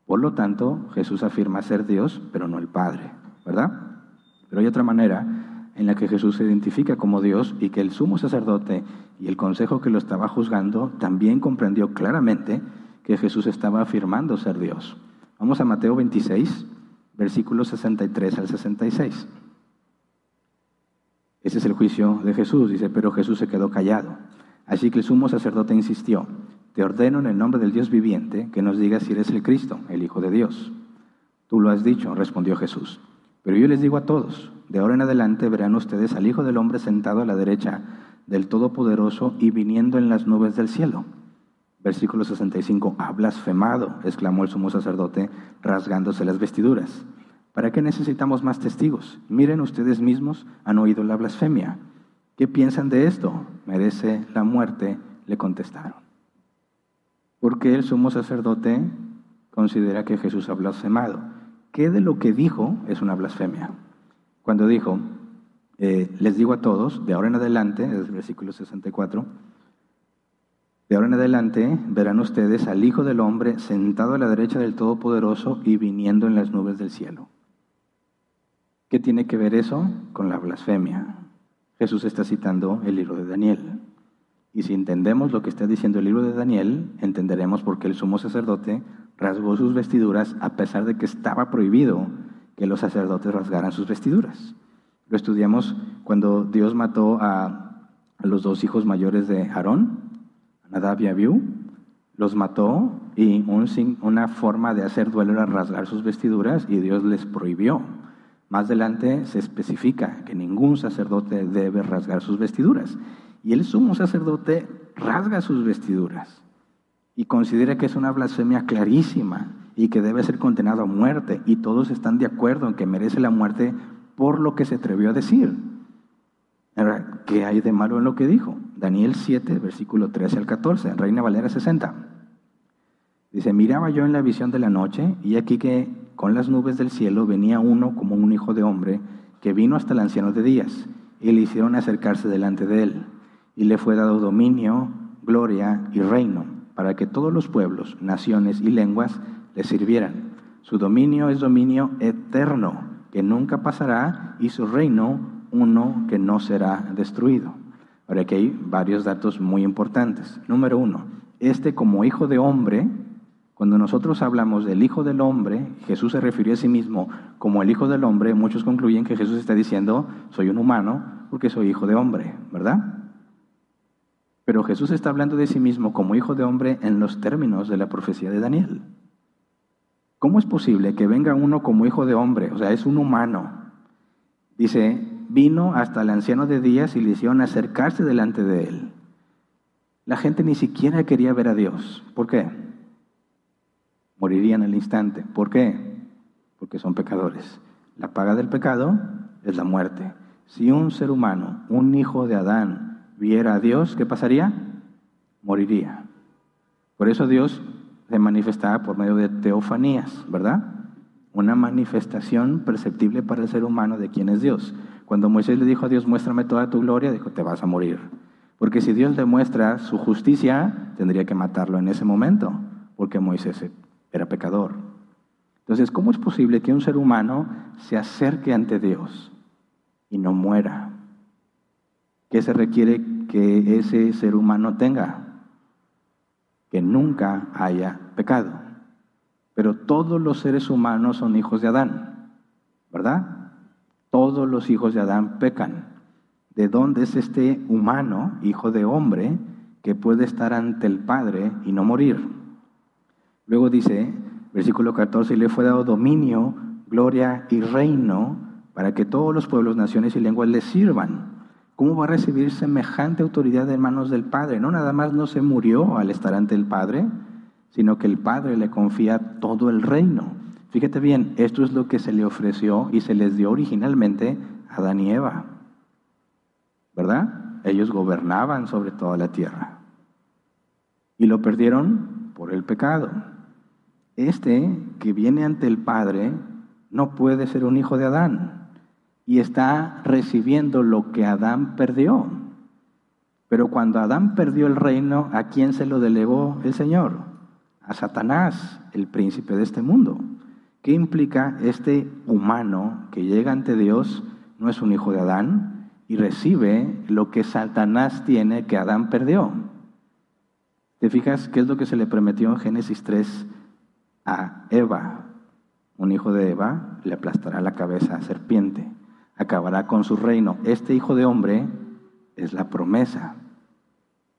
Por lo tanto, Jesús afirma ser Dios, pero no el Padre, ¿verdad? Pero hay otra manera en la que Jesús se identifica como Dios y que el sumo sacerdote y el consejo que lo estaba juzgando también comprendió claramente que Jesús estaba afirmando ser Dios. Vamos a Mateo 26, versículos 63 al 66. Ese es el juicio de Jesús, dice, pero Jesús se quedó callado. Así que el sumo sacerdote insistió, te ordeno en el nombre del Dios viviente que nos digas si eres el Cristo, el Hijo de Dios. Tú lo has dicho, respondió Jesús. Pero yo les digo a todos, de ahora en adelante verán ustedes al Hijo del Hombre sentado a la derecha del Todopoderoso y viniendo en las nubes del cielo. Versículo 65, ha blasfemado, exclamó el sumo sacerdote, rasgándose las vestiduras. ¿Para qué necesitamos más testigos? Miren ustedes mismos, han oído la blasfemia. ¿Qué piensan de esto? Merece la muerte, le contestaron. Porque el sumo sacerdote considera que Jesús ha blasfemado. ¿Qué de lo que dijo es una blasfemia? Cuando dijo, eh, les digo a todos, de ahora en adelante, es el versículo 64, de ahora en adelante verán ustedes al Hijo del Hombre sentado a la derecha del Todopoderoso y viniendo en las nubes del cielo. ¿Qué tiene que ver eso con la blasfemia? Jesús está citando el libro de Daniel. Y si entendemos lo que está diciendo el libro de Daniel, entenderemos por qué el sumo sacerdote rasgó sus vestiduras a pesar de que estaba prohibido que los sacerdotes rasgaran sus vestiduras. Lo estudiamos cuando Dios mató a, los dos hijos mayores de Aarón, Nadab y Abiú, los mató y una forma de hacer duelo era rasgar sus vestiduras y Dios les prohibió. Más adelante se especifica que ningún sacerdote debe rasgar sus vestiduras. Y el sumo sacerdote rasga sus vestiduras y considera que es una blasfemia clarísima y que debe ser condenado a muerte. Y todos están de acuerdo en que merece la muerte por lo que se atrevió a decir. ¿qué hay de malo en lo que dijo? Daniel 7, versículo 13 al 14, Reina Valera 60. Dice, miraba yo en la visión de la noche y aquí que con las nubes del cielo venía uno como un hijo de hombre que vino hasta el anciano de días y le hicieron acercarse delante de él y le fue dado dominio, gloria y reino para que todos los pueblos, naciones y lenguas le sirvieran. Su dominio es dominio eterno que nunca pasará y su reino uno que no será destruido. Ahora aquí hay varios datos muy importantes. Número uno, este como hijo de hombre cuando nosotros hablamos del Hijo del Hombre, Jesús se refirió a sí mismo como el Hijo del Hombre, muchos concluyen que Jesús está diciendo, soy un humano porque soy hijo de hombre, ¿verdad? Pero Jesús está hablando de sí mismo como Hijo de Hombre en los términos de la profecía de Daniel. ¿Cómo es posible que venga uno como Hijo de Hombre? O sea, es un humano. Dice, vino hasta el anciano de días y le hicieron acercarse delante de él. La gente ni siquiera quería ver a Dios. ¿Por qué? Morirían al instante. ¿Por qué? Porque son pecadores. La paga del pecado es la muerte. Si un ser humano, un hijo de Adán, viera a Dios, ¿qué pasaría? Moriría. Por eso Dios se manifestaba por medio de teofanías, ¿verdad? Una manifestación perceptible para el ser humano de quién es Dios. Cuando Moisés le dijo a Dios, muéstrame toda tu gloria, dijo, te vas a morir. Porque si Dios demuestra su justicia, tendría que matarlo en ese momento, porque Moisés era pecador. Entonces, ¿cómo es posible que un ser humano se acerque ante Dios y no muera? ¿Qué se requiere que ese ser humano tenga? Que nunca haya pecado. Pero todos los seres humanos son hijos de Adán, ¿verdad? Todos los hijos de Adán pecan. ¿De dónde es este humano, hijo de hombre, que puede estar ante el Padre y no morir? Luego dice, versículo 14, y le fue dado dominio, gloria y reino para que todos los pueblos, naciones y lenguas le sirvan. ¿Cómo va a recibir semejante autoridad en manos del Padre? No nada más no se murió al estar ante el Padre, sino que el Padre le confía todo el reino. Fíjate bien, esto es lo que se le ofreció y se les dio originalmente a Adán y Eva. ¿Verdad? Ellos gobernaban sobre toda la tierra. Y lo perdieron por el pecado. Este que viene ante el Padre no puede ser un hijo de Adán y está recibiendo lo que Adán perdió. Pero cuando Adán perdió el reino, ¿a quién se lo delegó el Señor? A Satanás, el príncipe de este mundo. ¿Qué implica este humano que llega ante Dios? No es un hijo de Adán y recibe lo que Satanás tiene que Adán perdió. ¿Te fijas qué es lo que se le prometió en Génesis 3 a Eva? Un hijo de Eva le aplastará la cabeza a serpiente, acabará con su reino. Este hijo de hombre es la promesa.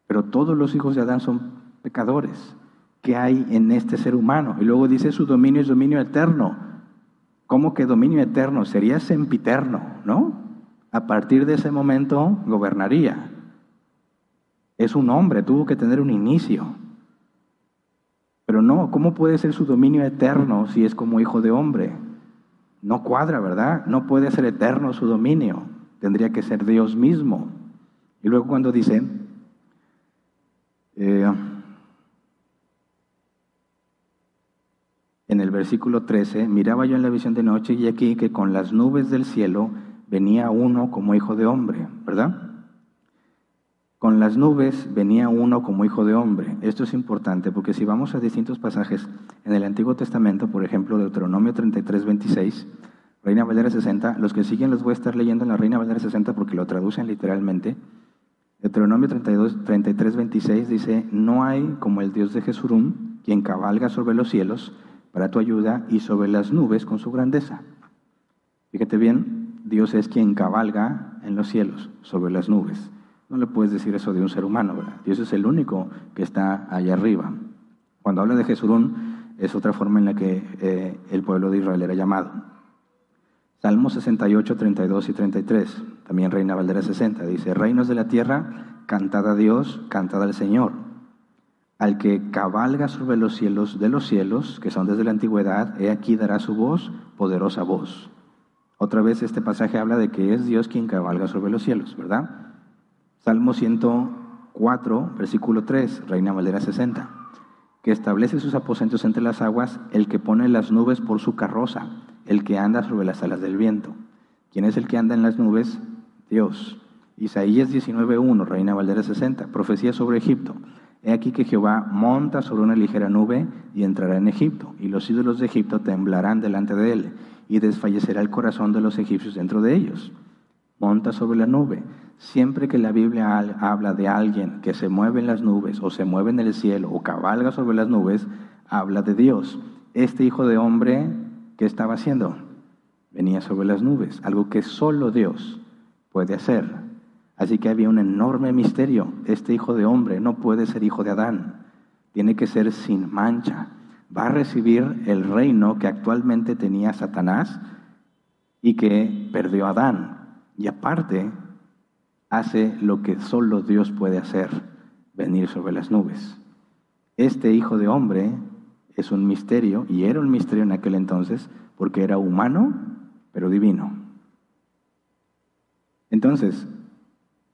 Pero todos los hijos de Adán son pecadores que hay en este ser humano. Y luego dice su dominio es dominio eterno. ¿Cómo que dominio eterno? Sería sempiterno, ¿no? A partir de ese momento gobernaría. Es un hombre, tuvo que tener un inicio. Pero no, ¿cómo puede ser su dominio eterno si es como hijo de hombre? No cuadra, ¿verdad? No puede ser eterno su dominio. Tendría que ser Dios mismo. Y luego cuando dice, eh, en el versículo 13, miraba yo en la visión de noche y aquí que con las nubes del cielo venía uno como hijo de hombre, ¿verdad? Con las nubes venía uno como hijo de hombre. Esto es importante porque si vamos a distintos pasajes en el Antiguo Testamento, por ejemplo, Deuteronomio 33, 26, Reina Valera 60, los que siguen los voy a estar leyendo en la Reina Valera 60 porque lo traducen literalmente. Deuteronomio 32, 33, 26 dice, no hay como el Dios de Jesurún, quien cabalga sobre los cielos, para tu ayuda y sobre las nubes con su grandeza. Fíjate bien, Dios es quien cabalga en los cielos, sobre las nubes. No le puedes decir eso de un ser humano, ¿verdad? Dios es el único que está allá arriba. Cuando habla de Jesurún, es otra forma en la que eh, el pueblo de Israel era llamado. Salmo 68, 32 y 33, también Reina Valdera 60, dice, Reinos de la tierra, cantad a Dios, cantad al Señor al que cabalga sobre los cielos de los cielos, que son desde la antigüedad, he aquí dará su voz, poderosa voz. Otra vez este pasaje habla de que es Dios quien cabalga sobre los cielos, ¿verdad? Salmo 104, versículo 3, Reina Valera 60, que establece sus aposentos entre las aguas, el que pone las nubes por su carroza, el que anda sobre las alas del viento. ¿Quién es el que anda en las nubes? Dios. Isaías 19.1, Reina Valera 60, profecía sobre Egipto. He aquí que Jehová monta sobre una ligera nube y entrará en Egipto, y los ídolos de Egipto temblarán delante de él, y desfallecerá el corazón de los egipcios dentro de ellos. Monta sobre la nube. Siempre que la Biblia habla de alguien que se mueve en las nubes, o se mueve en el cielo, o cabalga sobre las nubes, habla de Dios. Este hijo de hombre, ¿qué estaba haciendo? Venía sobre las nubes, algo que solo Dios puede hacer. Así que había un enorme misterio. Este hijo de hombre no puede ser hijo de Adán. Tiene que ser sin mancha. Va a recibir el reino que actualmente tenía Satanás y que perdió Adán. y aparte hace lo que solo Dios puede hacer, venir sobre las nubes. Este hijo de hombre es un misterio, y era un misterio en aquel entonces, porque era humano, pero divino. Entonces,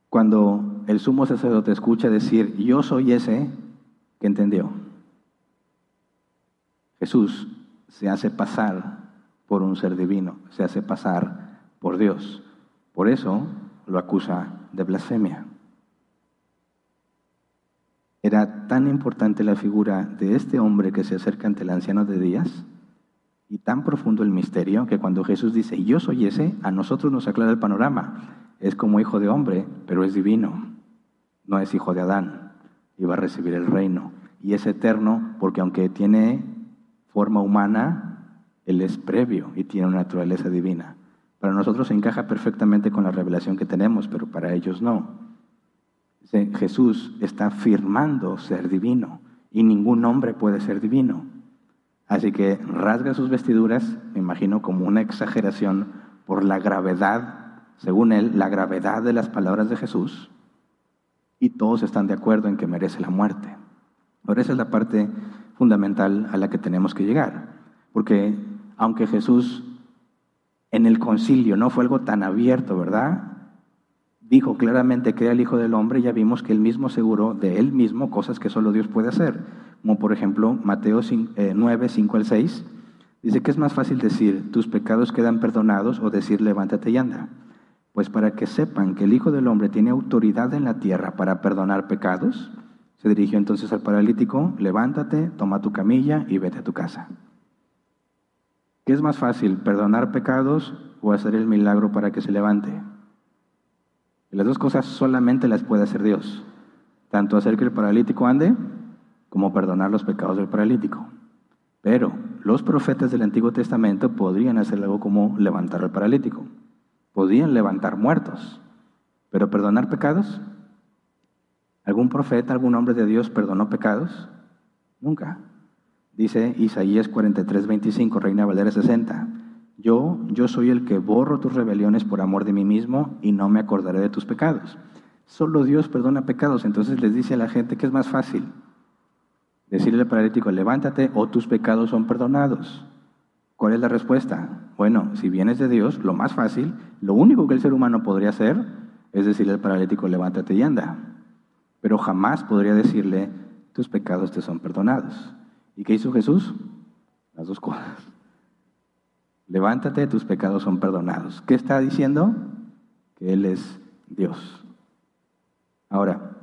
cuando el sumo sacerdote escucha decir, yo soy ese, que entendió? Jesús se hace pasar por un ser divino, se hace pasar por Dios. Por eso lo acusa de blasfemia. Era tan importante la figura de este hombre que se acerca ante el anciano de días y tan profundo el misterio que cuando Jesús dice, yo soy ese, a nosotros nos aclara el panorama. Es como hijo de hombre, pero es divino. No es hijo de Adán y va a recibir el reino. Y es eterno porque aunque tiene forma humana, Él es previo y tiene una naturaleza divina. Para nosotros se encaja perfectamente con la revelación que tenemos, pero para ellos no. Jesús está afirmando ser divino y ningún hombre puede ser divino. Así que rasga sus vestiduras, me imagino como una exageración por la gravedad, según él, la gravedad de las palabras de Jesús, y todos están de acuerdo en que merece la muerte. Ahora esa es la parte fundamental a la que tenemos que llegar, porque aunque Jesús en el concilio no fue algo tan abierto, ¿verdad? dijo claramente que era el Hijo del Hombre, ya vimos que él mismo aseguró de él mismo cosas que solo Dios puede hacer. Como por ejemplo Mateo 9, 5 eh, al 6, dice que es más fácil decir, tus pecados quedan perdonados o decir, levántate y anda. Pues para que sepan que el Hijo del Hombre tiene autoridad en la tierra para perdonar pecados, se dirigió entonces al paralítico, levántate, toma tu camilla y vete a tu casa. ¿Qué es más fácil, perdonar pecados o hacer el milagro para que se levante? Las dos cosas solamente las puede hacer Dios. Tanto hacer que el paralítico ande como perdonar los pecados del paralítico. Pero los profetas del Antiguo Testamento podrían hacer algo como levantar al paralítico. Podían levantar muertos. Pero perdonar pecados. ¿Algún profeta, algún hombre de Dios perdonó pecados? Nunca. Dice Isaías 43, 25, Reina Valera 60. Yo, yo soy el que borro tus rebeliones por amor de mí mismo y no me acordaré de tus pecados. Solo Dios perdona pecados, entonces les dice a la gente que es más fácil decirle al paralítico, levántate o tus pecados son perdonados. ¿Cuál es la respuesta? Bueno, si vienes de Dios, lo más fácil, lo único que el ser humano podría hacer es decirle al paralítico, levántate y anda. Pero jamás podría decirle, tus pecados te son perdonados. ¿Y qué hizo Jesús? Las dos cosas levántate, tus pecados son perdonados. ¿Qué está diciendo? Que Él es Dios. Ahora,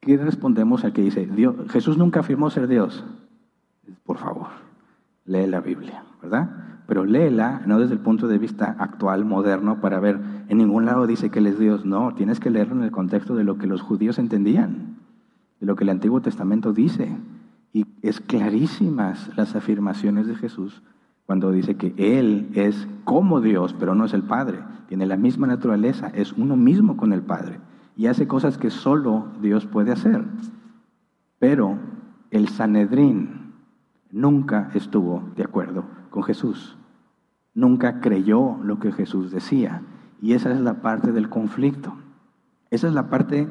¿qué respondemos al que dice, Dios, Jesús nunca afirmó ser Dios? Por favor, lee la Biblia, ¿verdad? Pero léela no desde el punto de vista actual, moderno, para ver, en ningún lado dice que Él es Dios, no, tienes que leerlo en el contexto de lo que los judíos entendían, de lo que el Antiguo Testamento dice. Y es clarísimas las afirmaciones de Jesús cuando dice que Él es como Dios, pero no es el Padre. Tiene la misma naturaleza, es uno mismo con el Padre. Y hace cosas que solo Dios puede hacer. Pero el Sanedrín nunca estuvo de acuerdo con Jesús. Nunca creyó lo que Jesús decía. Y esa es la parte del conflicto. Esa es la parte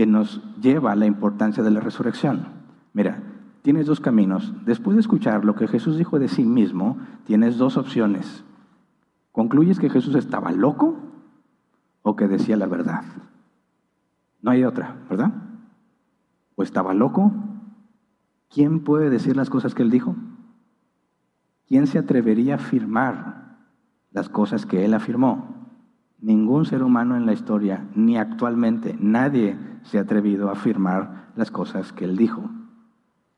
que nos lleva a la importancia de la resurrección. Mira, tienes dos caminos. Después de escuchar lo que Jesús dijo de sí mismo, tienes dos opciones. ¿Concluyes que Jesús estaba loco o que decía la verdad? No hay otra, ¿verdad? ¿O estaba loco? ¿Quién puede decir las cosas que él dijo? ¿Quién se atrevería a afirmar las cosas que él afirmó? Ningún ser humano en la historia, ni actualmente, nadie se ha atrevido a afirmar las cosas que él dijo.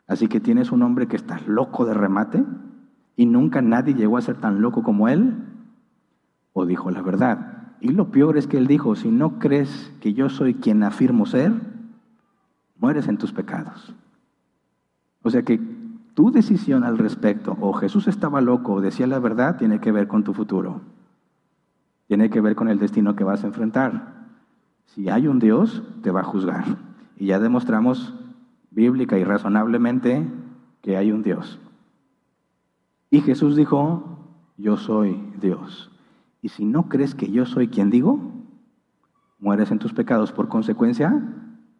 Así que tienes un hombre que está loco de remate y nunca nadie llegó a ser tan loco como él, o dijo la verdad. Y lo peor es que él dijo, si no crees que yo soy quien afirmo ser, mueres en tus pecados. O sea que tu decisión al respecto, o Jesús estaba loco o decía la verdad, tiene que ver con tu futuro. Tiene que ver con el destino que vas a enfrentar. Si hay un Dios, te va a juzgar. Y ya demostramos bíblica y razonablemente que hay un Dios. Y Jesús dijo, yo soy Dios. Y si no crees que yo soy quien digo, mueres en tus pecados. Por consecuencia,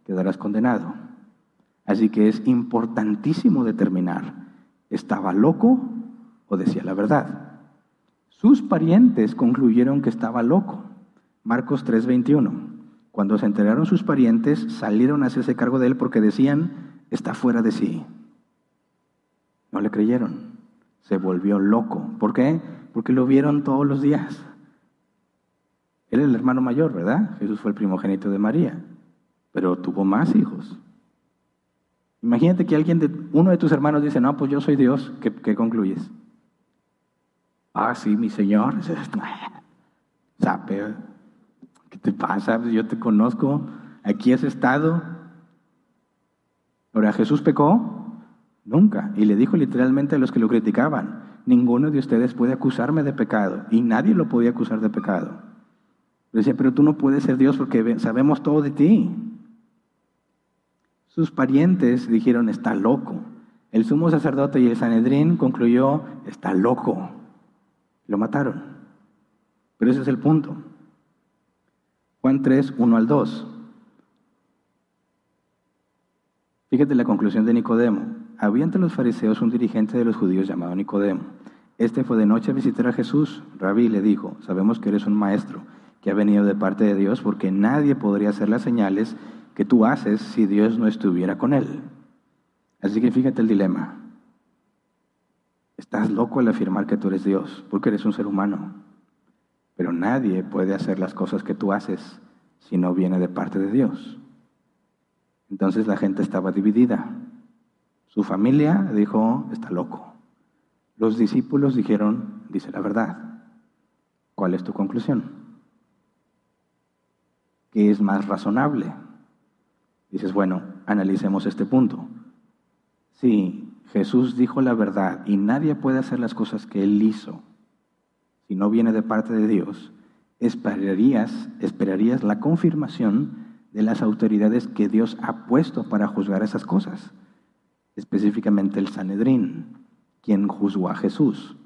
quedarás condenado. Así que es importantísimo determinar, ¿estaba loco o decía la verdad? Sus parientes concluyeron que estaba loco. Marcos 3:21. Cuando se enteraron sus parientes, salieron a hacerse cargo de él porque decían, está fuera de sí. No le creyeron. Se volvió loco. ¿Por qué? Porque lo vieron todos los días. Él es el hermano mayor, ¿verdad? Jesús fue el primogénito de María, pero tuvo más hijos. Imagínate que alguien de uno de tus hermanos dice, no, pues yo soy Dios, ¿qué, concluyes? Ah, sí, mi Señor. ¿qué te pasa? Yo te conozco, aquí has estado. Ahora, ¿Jesús pecó? Nunca. Y le dijo literalmente a los que lo criticaban, ninguno de ustedes puede acusarme de pecado. Y nadie lo podía acusar de pecado. Decía, pero tú no puedes ser Dios porque sabemos todo de ti. Sus parientes dijeron, está loco. El sumo sacerdote y el Sanedrín concluyó, está loco. Lo mataron. Pero ese es el punto. Juan 3, 1 al 2. Fíjate la conclusión de Nicodemo. Había entre los fariseos un dirigente de los judíos llamado Nicodemo. Este fue de noche a visitar a Jesús. Rabí le dijo, sabemos que eres un maestro que ha venido de parte de Dios, porque nadie podría hacer las señales que tú haces si Dios no estuviera con él. Así que fíjate el dilema. Estás loco al afirmar que tú eres Dios, porque eres un ser humano. Pero nadie puede hacer las cosas que tú haces si no viene de parte de Dios. Entonces la gente estaba dividida. Su familia dijo, está loco. Los discípulos dijeron, dice la verdad. ¿Cuál es tu conclusión? ¿Qué es más razonable? Dices, bueno, analicemos este punto. Si Jesús dijo la verdad y nadie puede hacer las cosas que Él hizo si no viene de parte de Dios, esperarías, esperarías la confirmación de las autoridades que Dios ha puesto para juzgar esas cosas, específicamente el Sanedrín, quien juzgó a Jesús.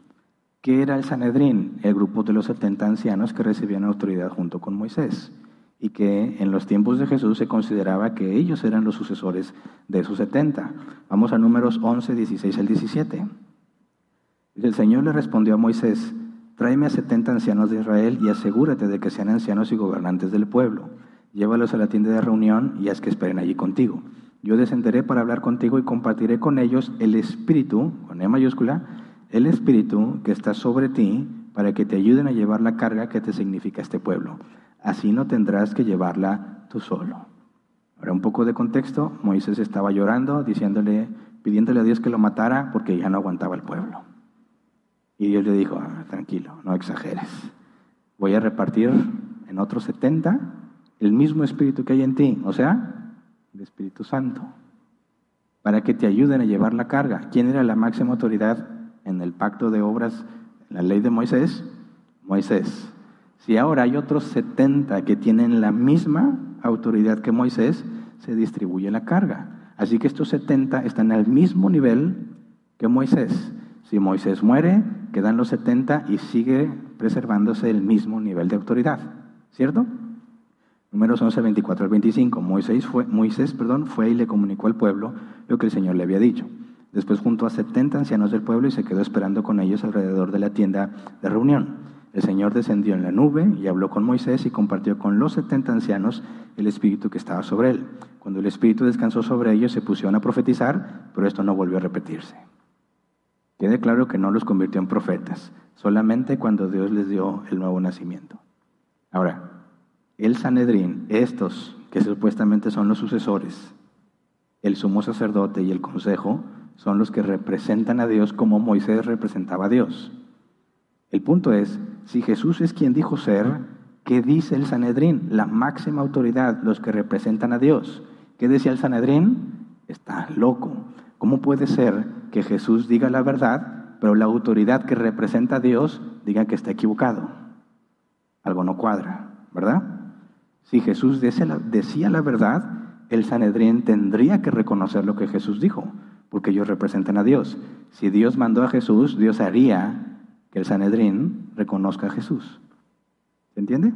¿Qué era el Sanedrín? El grupo de los 70 ancianos que recibían autoridad junto con Moisés y que en los tiempos de Jesús se consideraba que ellos eran los sucesores de esos 70. Vamos a números 11, 16 al 17. El Señor le respondió a Moisés, tráeme a 70 ancianos de Israel y asegúrate de que sean ancianos y gobernantes del pueblo. Llévalos a la tienda de reunión y haz que esperen allí contigo. Yo descenderé para hablar contigo y compartiré con ellos el espíritu, con E mayúscula, el espíritu que está sobre ti para que te ayuden a llevar la carga que te significa este pueblo así no tendrás que llevarla tú solo. Ahora un poco de contexto, Moisés estaba llorando, diciéndole, pidiéndole a Dios que lo matara porque ya no aguantaba el pueblo. Y Dios le dijo, ah, tranquilo, no exageres. Voy a repartir en otros 70 el mismo espíritu que hay en ti, o sea, el Espíritu Santo, para que te ayuden a llevar la carga. ¿Quién era la máxima autoridad en el pacto de obras, en la ley de Moisés? Moisés. Si ahora hay otros 70 que tienen la misma autoridad que Moisés, se distribuye la carga. Así que estos 70 están al mismo nivel que Moisés. Si Moisés muere, quedan los 70 y sigue preservándose el mismo nivel de autoridad. ¿Cierto? Números 11, 24 al 25. Moisés, fue, Moisés perdón, fue y le comunicó al pueblo lo que el Señor le había dicho. Después juntó a 70 ancianos del pueblo y se quedó esperando con ellos alrededor de la tienda de reunión. El Señor descendió en la nube y habló con Moisés y compartió con los setenta ancianos el espíritu que estaba sobre él. Cuando el espíritu descansó sobre ellos, se pusieron a profetizar, pero esto no volvió a repetirse. Quede claro que no los convirtió en profetas, solamente cuando Dios les dio el nuevo nacimiento. Ahora, el Sanedrín, estos que supuestamente son los sucesores, el sumo sacerdote y el consejo, son los que representan a Dios como Moisés representaba a Dios. El punto es, si Jesús es quien dijo ser, ¿qué dice el Sanedrín? La máxima autoridad, los que representan a Dios. ¿Qué decía el Sanedrín? Está loco. ¿Cómo puede ser que Jesús diga la verdad, pero la autoridad que representa a Dios diga que está equivocado? Algo no cuadra, ¿verdad? Si Jesús decía la verdad, el Sanedrín tendría que reconocer lo que Jesús dijo, porque ellos representan a Dios. Si Dios mandó a Jesús, Dios haría el Sanedrín reconozca a Jesús. ¿Se entiende?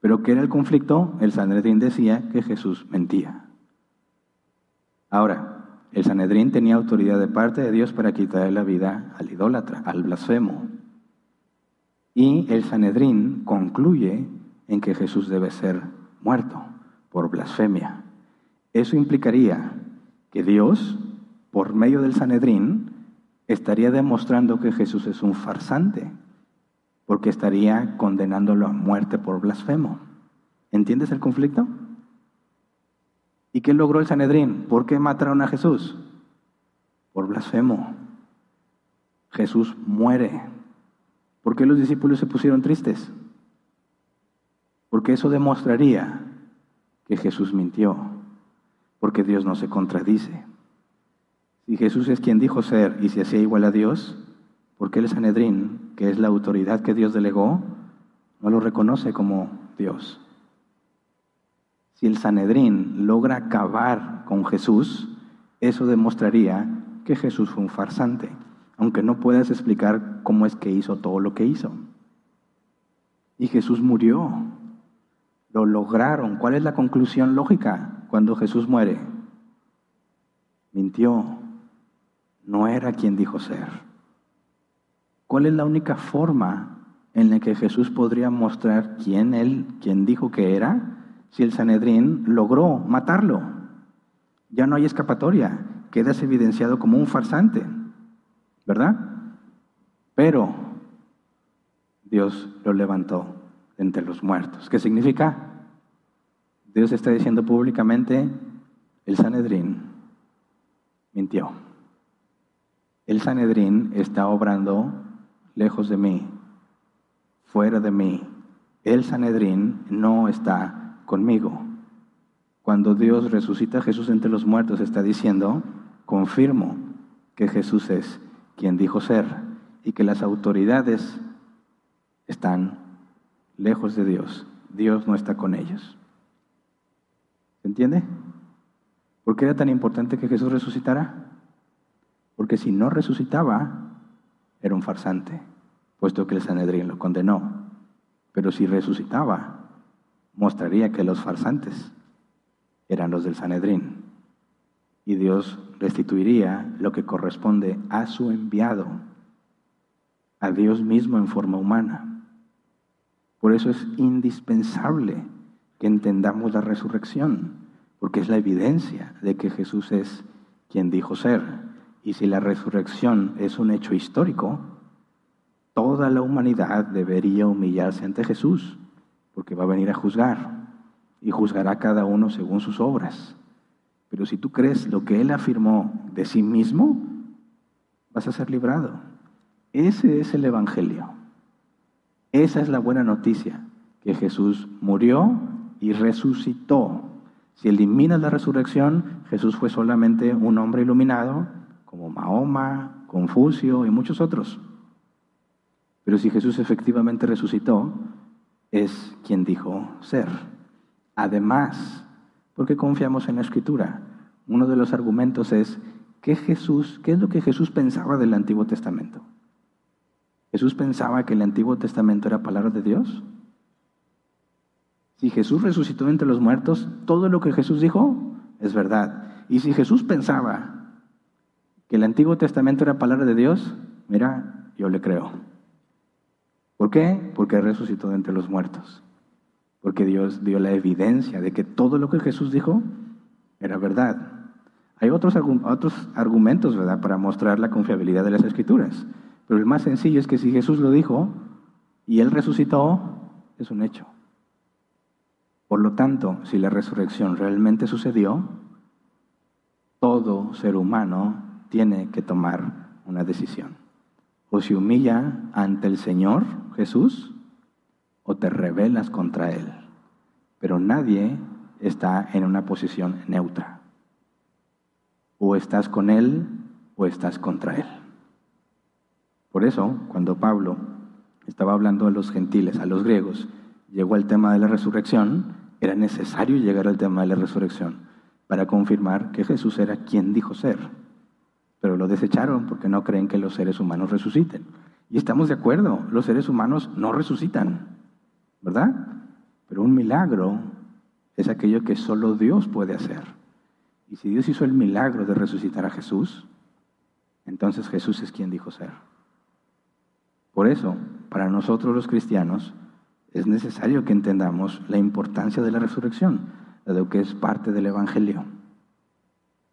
Pero ¿qué era el conflicto? El Sanedrín decía que Jesús mentía. Ahora, el Sanedrín tenía autoridad de parte de Dios para quitarle la vida al idólatra, al blasfemo. Y el Sanedrín concluye en que Jesús debe ser muerto por blasfemia. Eso implicaría que Dios, por medio del Sanedrín, estaría demostrando que Jesús es un farsante, porque estaría condenándolo a muerte por blasfemo. ¿Entiendes el conflicto? ¿Y qué logró el Sanedrín? ¿Por qué mataron a Jesús? Por blasfemo. Jesús muere. ¿Por qué los discípulos se pusieron tristes? Porque eso demostraría que Jesús mintió, porque Dios no se contradice. Si Jesús es quien dijo ser y se hacía igual a Dios, ¿por qué el Sanedrín, que es la autoridad que Dios delegó, no lo reconoce como Dios? Si el Sanedrín logra acabar con Jesús, eso demostraría que Jesús fue un farsante, aunque no puedas explicar cómo es que hizo todo lo que hizo. Y Jesús murió. Lo lograron. ¿Cuál es la conclusión lógica cuando Jesús muere? Mintió. No era quien dijo ser. ¿Cuál es la única forma en la que Jesús podría mostrar quién él, quién dijo que era? si el Sanedrín logró matarlo. Ya no hay escapatoria, quedas evidenciado como un farsante, ¿verdad? Pero Dios lo levantó entre los muertos. ¿Qué significa? Dios está diciendo públicamente, el Sanedrín mintió. El Sanedrín está obrando lejos de mí, fuera de mí. El Sanedrín no está conmigo. Cuando Dios resucita a Jesús entre los muertos, está diciendo, confirmo que Jesús es quien dijo ser y que las autoridades están lejos de Dios. Dios no está con ellos. ¿Se entiende? ¿Por qué era tan importante que Jesús resucitara? Porque si no resucitaba, era un farsante, puesto que el Sanedrín lo condenó. Pero si resucitaba, mostraría que los farsantes eran los del Sanedrín y Dios restituiría lo que corresponde a su enviado, a Dios mismo en forma humana. Por eso es indispensable que entendamos la resurrección, porque es la evidencia de que Jesús es quien dijo ser. Y si la resurrección es un hecho histórico, toda la humanidad debería humillarse ante Jesús porque va a venir a juzgar y juzgará a cada uno según sus obras. Pero si tú crees lo que Él afirmó de sí mismo, vas a ser librado. Ese es el Evangelio. Esa es la buena noticia, que Jesús murió y resucitó. Si eliminas la resurrección, Jesús fue solamente un hombre iluminado, como Mahoma, Confucio y muchos otros. Pero si Jesús efectivamente resucitó, es quien dijo ser. Además, porque confiamos en la Escritura, uno de los argumentos es ¿qué, Jesús, ¿qué es lo que Jesús pensaba del Antiguo Testamento? ¿Jesús pensaba que el Antiguo Testamento era palabra de Dios? Si Jesús resucitó entre los muertos, todo lo que Jesús dijo es verdad. Y si Jesús pensaba que el Antiguo Testamento era palabra de Dios, mira, yo le creo. ¿Por qué? Porque resucitó de entre los muertos. Porque Dios dio la evidencia de que todo lo que Jesús dijo era verdad. Hay otros, otros argumentos, ¿verdad?, para mostrar la confiabilidad de las Escrituras. Pero el más sencillo es que si Jesús lo dijo y Él resucitó, es un hecho. Por lo tanto, si la resurrección realmente sucedió, todo ser humano tiene que tomar una decisión o se humilla ante el Señor Jesús o te rebelas contra Él. Pero nadie está en una posición neutra. O estás con Él o estás contra Él. Por eso, cuando Pablo estaba hablando a los gentiles, a los griegos, llegó al tema de la resurrección, era necesario llegar al tema de la resurrección para confirmar que Jesús era quien dijo ser pero lo desecharon porque no creen que los seres humanos resuciten. Y estamos de acuerdo, los seres humanos no resucitan. ¿verdad? Pero un milagro es aquello que solo Dios puede hacer. Y si Dios hizo el milagro de resucitar a Jesús, entonces Jesús es quien dijo ser. Por eso, para nosotros los cristianos, es necesario que entendamos la importancia de la resurrección, dado que es parte del Evangelio.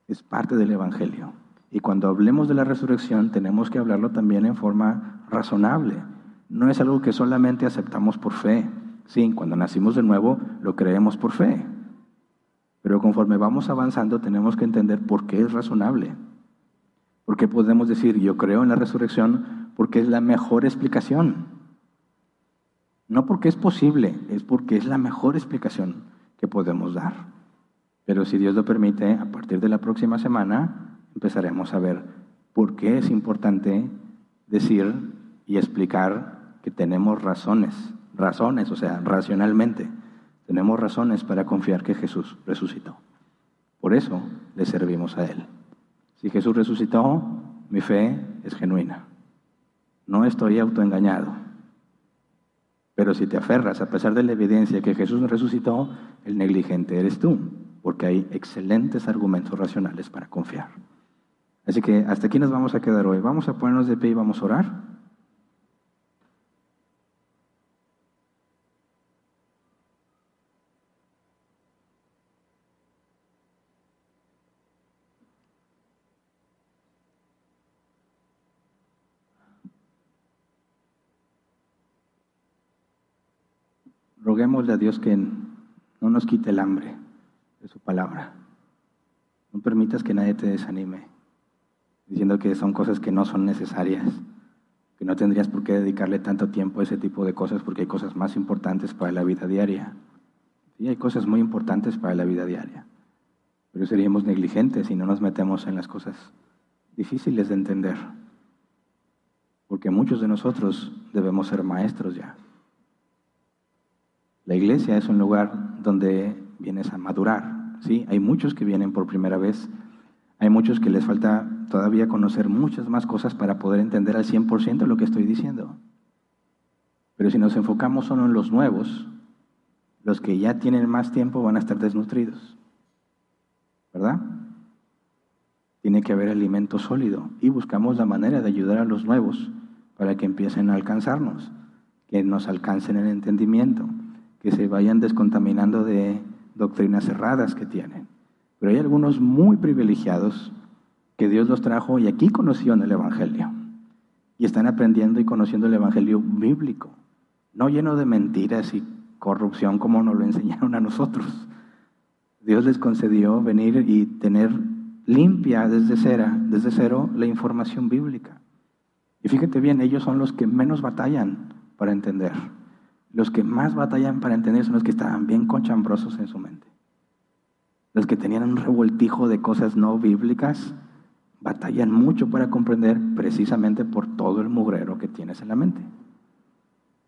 Es parte del Evangelio. Y cuando hablemos de la resurrección, tenemos que hablarlo también en forma razonable. No es algo que solamente aceptamos por fe. Sí, cuando nacimos de nuevo, lo creemos por fe. Pero conforme vamos avanzando, tenemos que entender por qué es razonable. Porque podemos decir, yo creo en la resurrección porque es la mejor explicación. No porque es posible, es porque es la mejor explicación que podemos dar. Pero si Dios lo permite, a partir de la próxima semana empezaremos a ver por qué es importante decir y explicar que tenemos razones, razones, o sea, racionalmente, tenemos razones para confiar que Jesús resucitó. Por eso le servimos a Él. Si Jesús resucitó, mi fe es genuina. No estoy autoengañado. Pero si te aferras, a pesar de la evidencia que Jesús resucitó, el negligente eres tú, porque hay excelentes argumentos racionales para confiar. Así que hasta aquí nos vamos a quedar hoy. Vamos a ponernos de pie y vamos a orar. roguémosle a Dios que no nos quite el hambre de su palabra. No permitas que nadie te desanime, diciendo que son cosas que no son necesarias, que no tendrías por qué dedicarle tanto tiempo a ese tipo de cosas porque hay cosas más importantes para la vida diaria. Sí, hay cosas muy importantes para la vida diaria, pero seríamos negligentes si no nos metemos en las cosas difíciles de entender, porque muchos de nosotros debemos ser maestros ya. La iglesia es un lugar donde vienes a madurar, ¿sí? Hay muchos que vienen por primera vez, hay muchos que les falta todavía conocer muchas más cosas para poder entender al 100% lo que estoy diciendo. Pero si nos enfocamos solo en los nuevos, los que ya tienen más tiempo van a estar desnutridos, ¿verdad? Tiene que haber alimento sólido y buscamos la manera de ayudar a los nuevos para que empiecen a alcanzarnos, que nos alcancen el entendimiento que se vayan descontaminando de doctrinas cerradas que tienen. Pero hay algunos muy privilegiados que Dios los trajo y aquí conocieron el Evangelio. Y están aprendiendo y conociendo el Evangelio bíblico, no lleno de mentiras y corrupción como nos lo enseñaron a nosotros. Dios les concedió venir y tener limpia desde cero, desde cero la información bíblica. Y fíjate bien, ellos son los que menos batallan para entender. Los que más batallan para entender son los que estaban bien conchambrosos en su mente. Los que tenían un revoltijo de cosas no bíblicas batallan mucho para comprender precisamente por todo el mugrero que tienes en la mente.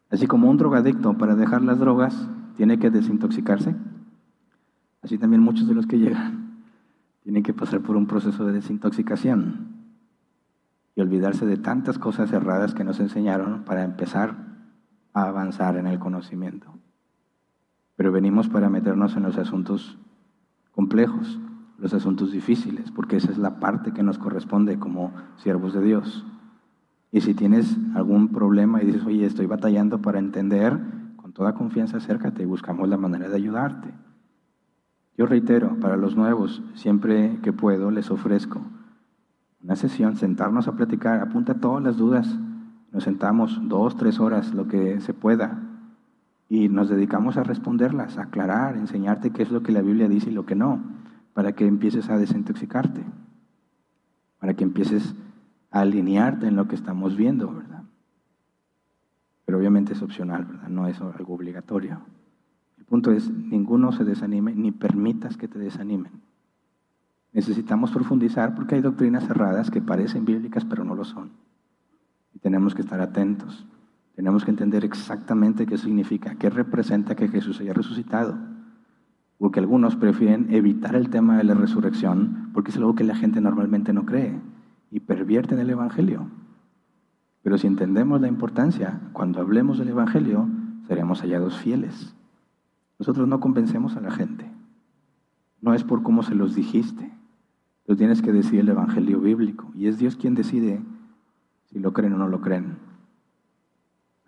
Así como un drogadicto para dejar las drogas tiene que desintoxicarse, así también muchos de los que llegan tienen que pasar por un proceso de desintoxicación y olvidarse de tantas cosas erradas que nos enseñaron para empezar a avanzar en el conocimiento. Pero venimos para meternos en los asuntos complejos, los asuntos difíciles, porque esa es la parte que nos corresponde como siervos de Dios. Y si tienes algún problema y dices, oye, estoy batallando para entender, con toda confianza acércate y buscamos la manera de ayudarte. Yo reitero, para los nuevos, siempre que puedo, les ofrezco una sesión, sentarnos a platicar, apunta todas las dudas nos sentamos dos, tres horas, lo que se pueda, y nos dedicamos a responderlas, a aclarar, enseñarte qué es lo que la Biblia dice y lo que no, para que empieces a desintoxicarte, para que empieces a alinearte en lo que estamos viendo, ¿verdad? Pero obviamente es opcional, ¿verdad? No es algo obligatorio. El punto es, ninguno se desanime, ni permitas que te desanimen. Necesitamos profundizar porque hay doctrinas cerradas que parecen bíblicas pero no lo son. Y tenemos que estar atentos. Tenemos que entender exactamente qué significa, qué representa que Jesús haya resucitado. Porque algunos prefieren evitar el tema de la resurrección porque es algo que la gente normalmente no cree y pervierten el Evangelio. Pero si entendemos la importancia, cuando hablemos del Evangelio, seremos hallados fieles. Nosotros no convencemos a la gente. No es por cómo se los dijiste. Tú tienes que decir el Evangelio bíblico. Y es Dios quien decide si lo creen o no lo creen.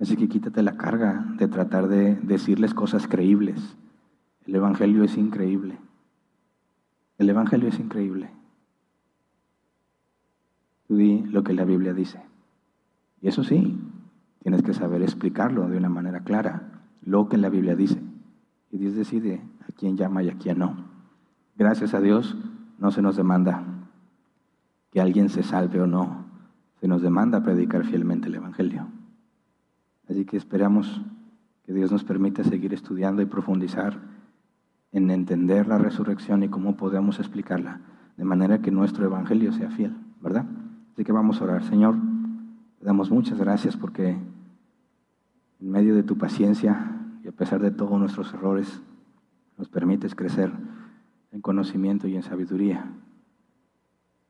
Así que quítate la carga de tratar de decirles cosas creíbles. El Evangelio es increíble. El Evangelio es increíble. Tú di lo que la Biblia dice. Y eso sí, tienes que saber explicarlo de una manera clara, lo que la Biblia dice. Y Dios decide a quién llama y a quién no. Gracias a Dios no se nos demanda que alguien se salve o no. Se nos demanda predicar fielmente el Evangelio. Así que esperamos que Dios nos permita seguir estudiando y profundizar en entender la resurrección y cómo podemos explicarla, de manera que nuestro Evangelio sea fiel, ¿verdad? Así que vamos a orar. Señor, te damos muchas gracias porque en medio de tu paciencia y a pesar de todos nuestros errores, nos permites crecer en conocimiento y en sabiduría.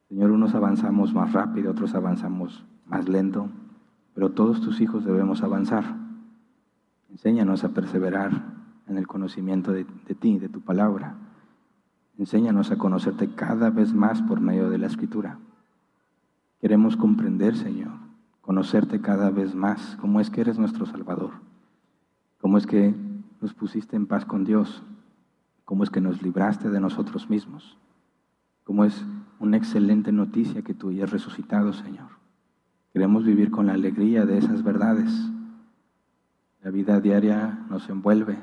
Señor, unos avanzamos más rápido, otros avanzamos más lento, pero todos tus hijos debemos avanzar. Enséñanos a perseverar en el conocimiento de, ti, de tu palabra. Enséñanos a conocerte cada vez más por medio de la escritura. Queremos comprender, Señor, conocerte cada vez más, cómo es que eres nuestro Salvador, cómo es que nos pusiste en paz con Dios, cómo es que nos libraste de nosotros mismos, cómo es una excelente noticia que tú hayas resucitado, Señor. Queremos vivir con la alegría de esas verdades. La vida diaria nos envuelve,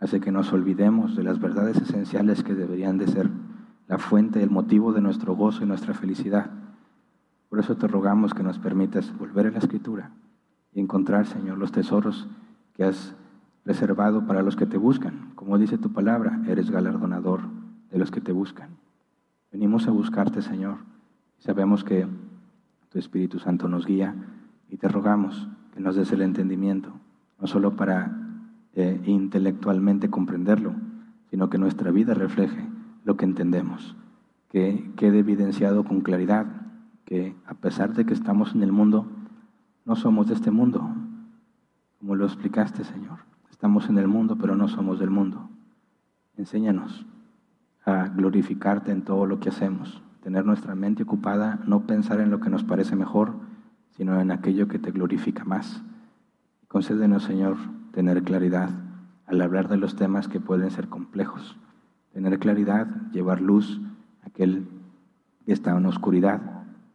hace que nos olvidemos de las verdades esenciales que deberían de ser la fuente, el motivo de nuestro gozo y nuestra felicidad. Por eso te rogamos que nos permitas volver a la Escritura y encontrar, Señor, los tesoros que has reservado para los que te buscan. Como dice tu palabra, eres galardonador de los que te buscan. Venimos a buscarte, Señor, y sabemos que tu Espíritu Santo nos guía y te rogamos que nos des el entendimiento, no solo para eh, intelectualmente comprenderlo, sino que nuestra vida refleje lo que entendemos, que quede evidenciado con claridad que a pesar de que estamos en el mundo, no somos de este mundo, como lo explicaste, Señor. Estamos en el mundo, pero no somos del mundo. Enséñanos a glorificarte en todo lo que hacemos, tener nuestra mente ocupada, no pensar en lo que nos parece mejor, sino en aquello que te glorifica más. Concédenos, Señor, tener claridad al hablar de los temas que pueden ser complejos. Tener claridad, llevar luz a aquel que está en oscuridad,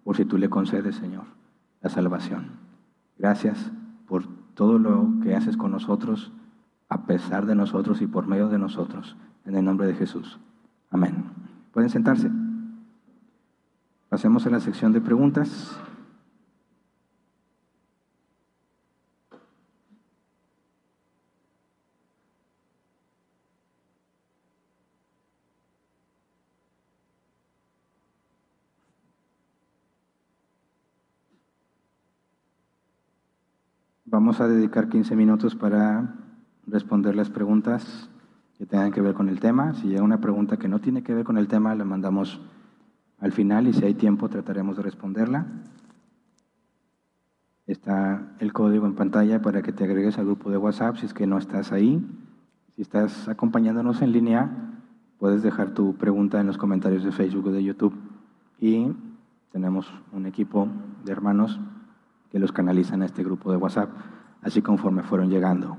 por si tú le concedes, Señor, la salvación. Gracias por todo lo que haces con nosotros, a pesar de nosotros y por medio de nosotros, en el nombre de Jesús. Amén. Pueden sentarse. Pasemos a la sección de preguntas. Vamos a dedicar 15 minutos para responder las preguntas que tengan que ver con el tema. Si llega una pregunta que no tiene que ver con el tema, la mandamos al final y si hay tiempo trataremos de responderla. Está el código en pantalla para que te agregues al grupo de WhatsApp si es que no estás ahí. Si estás acompañándonos en línea, puedes dejar tu pregunta en los comentarios de Facebook o de YouTube. Y tenemos un equipo de hermanos que los canalizan a este grupo de WhatsApp, así conforme fueron llegando.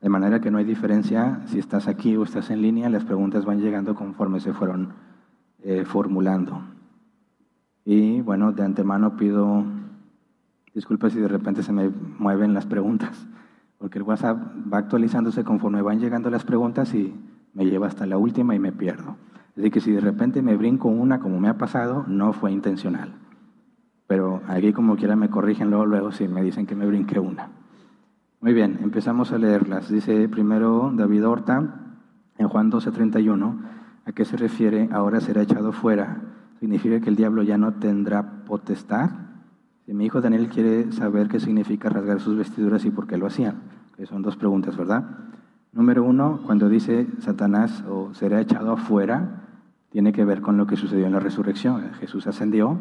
De manera que no hay diferencia si estás aquí o estás en línea, las preguntas van llegando conforme se fueron eh, formulando. Y bueno, de antemano pido disculpas si de repente se me mueven las preguntas, porque el WhatsApp va actualizándose conforme van llegando las preguntas y me lleva hasta la última y me pierdo. Así que si de repente me brinco una como me ha pasado, no fue intencional pero aquí como quiera me corrigen luego, luego si me dicen que me brinqué una. Muy bien, empezamos a leerlas. Dice primero David Horta en Juan 12:31, ¿a qué se refiere ahora será echado fuera? ¿Significa que el diablo ya no tendrá potestad? Si mi hijo Daniel quiere saber qué significa rasgar sus vestiduras y por qué lo hacían, que son dos preguntas, ¿verdad? Número uno, cuando dice Satanás o será echado afuera, tiene que ver con lo que sucedió en la resurrección. Jesús ascendió,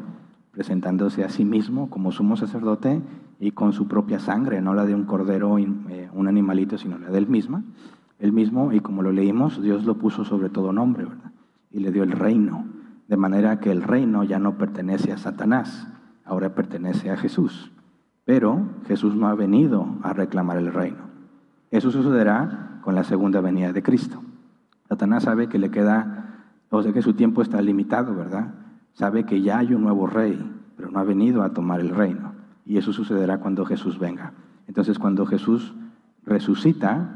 presentándose a sí mismo como sumo sacerdote y con su propia sangre, no la de un cordero, eh, un animalito, sino la del misma. El mismo, y como lo leímos, Dios lo puso sobre todo nombre, ¿verdad? Y le dio el reino, de manera que el reino ya no pertenece a Satanás, ahora pertenece a Jesús. Pero Jesús no ha venido a reclamar el reino. Eso sucederá con la segunda venida de Cristo. Satanás sabe que le queda, o sea que su tiempo está limitado, ¿verdad? Sabe que ya hay un nuevo rey, pero no ha venido a tomar el reino. Y eso sucederá cuando Jesús venga. Entonces, cuando Jesús resucita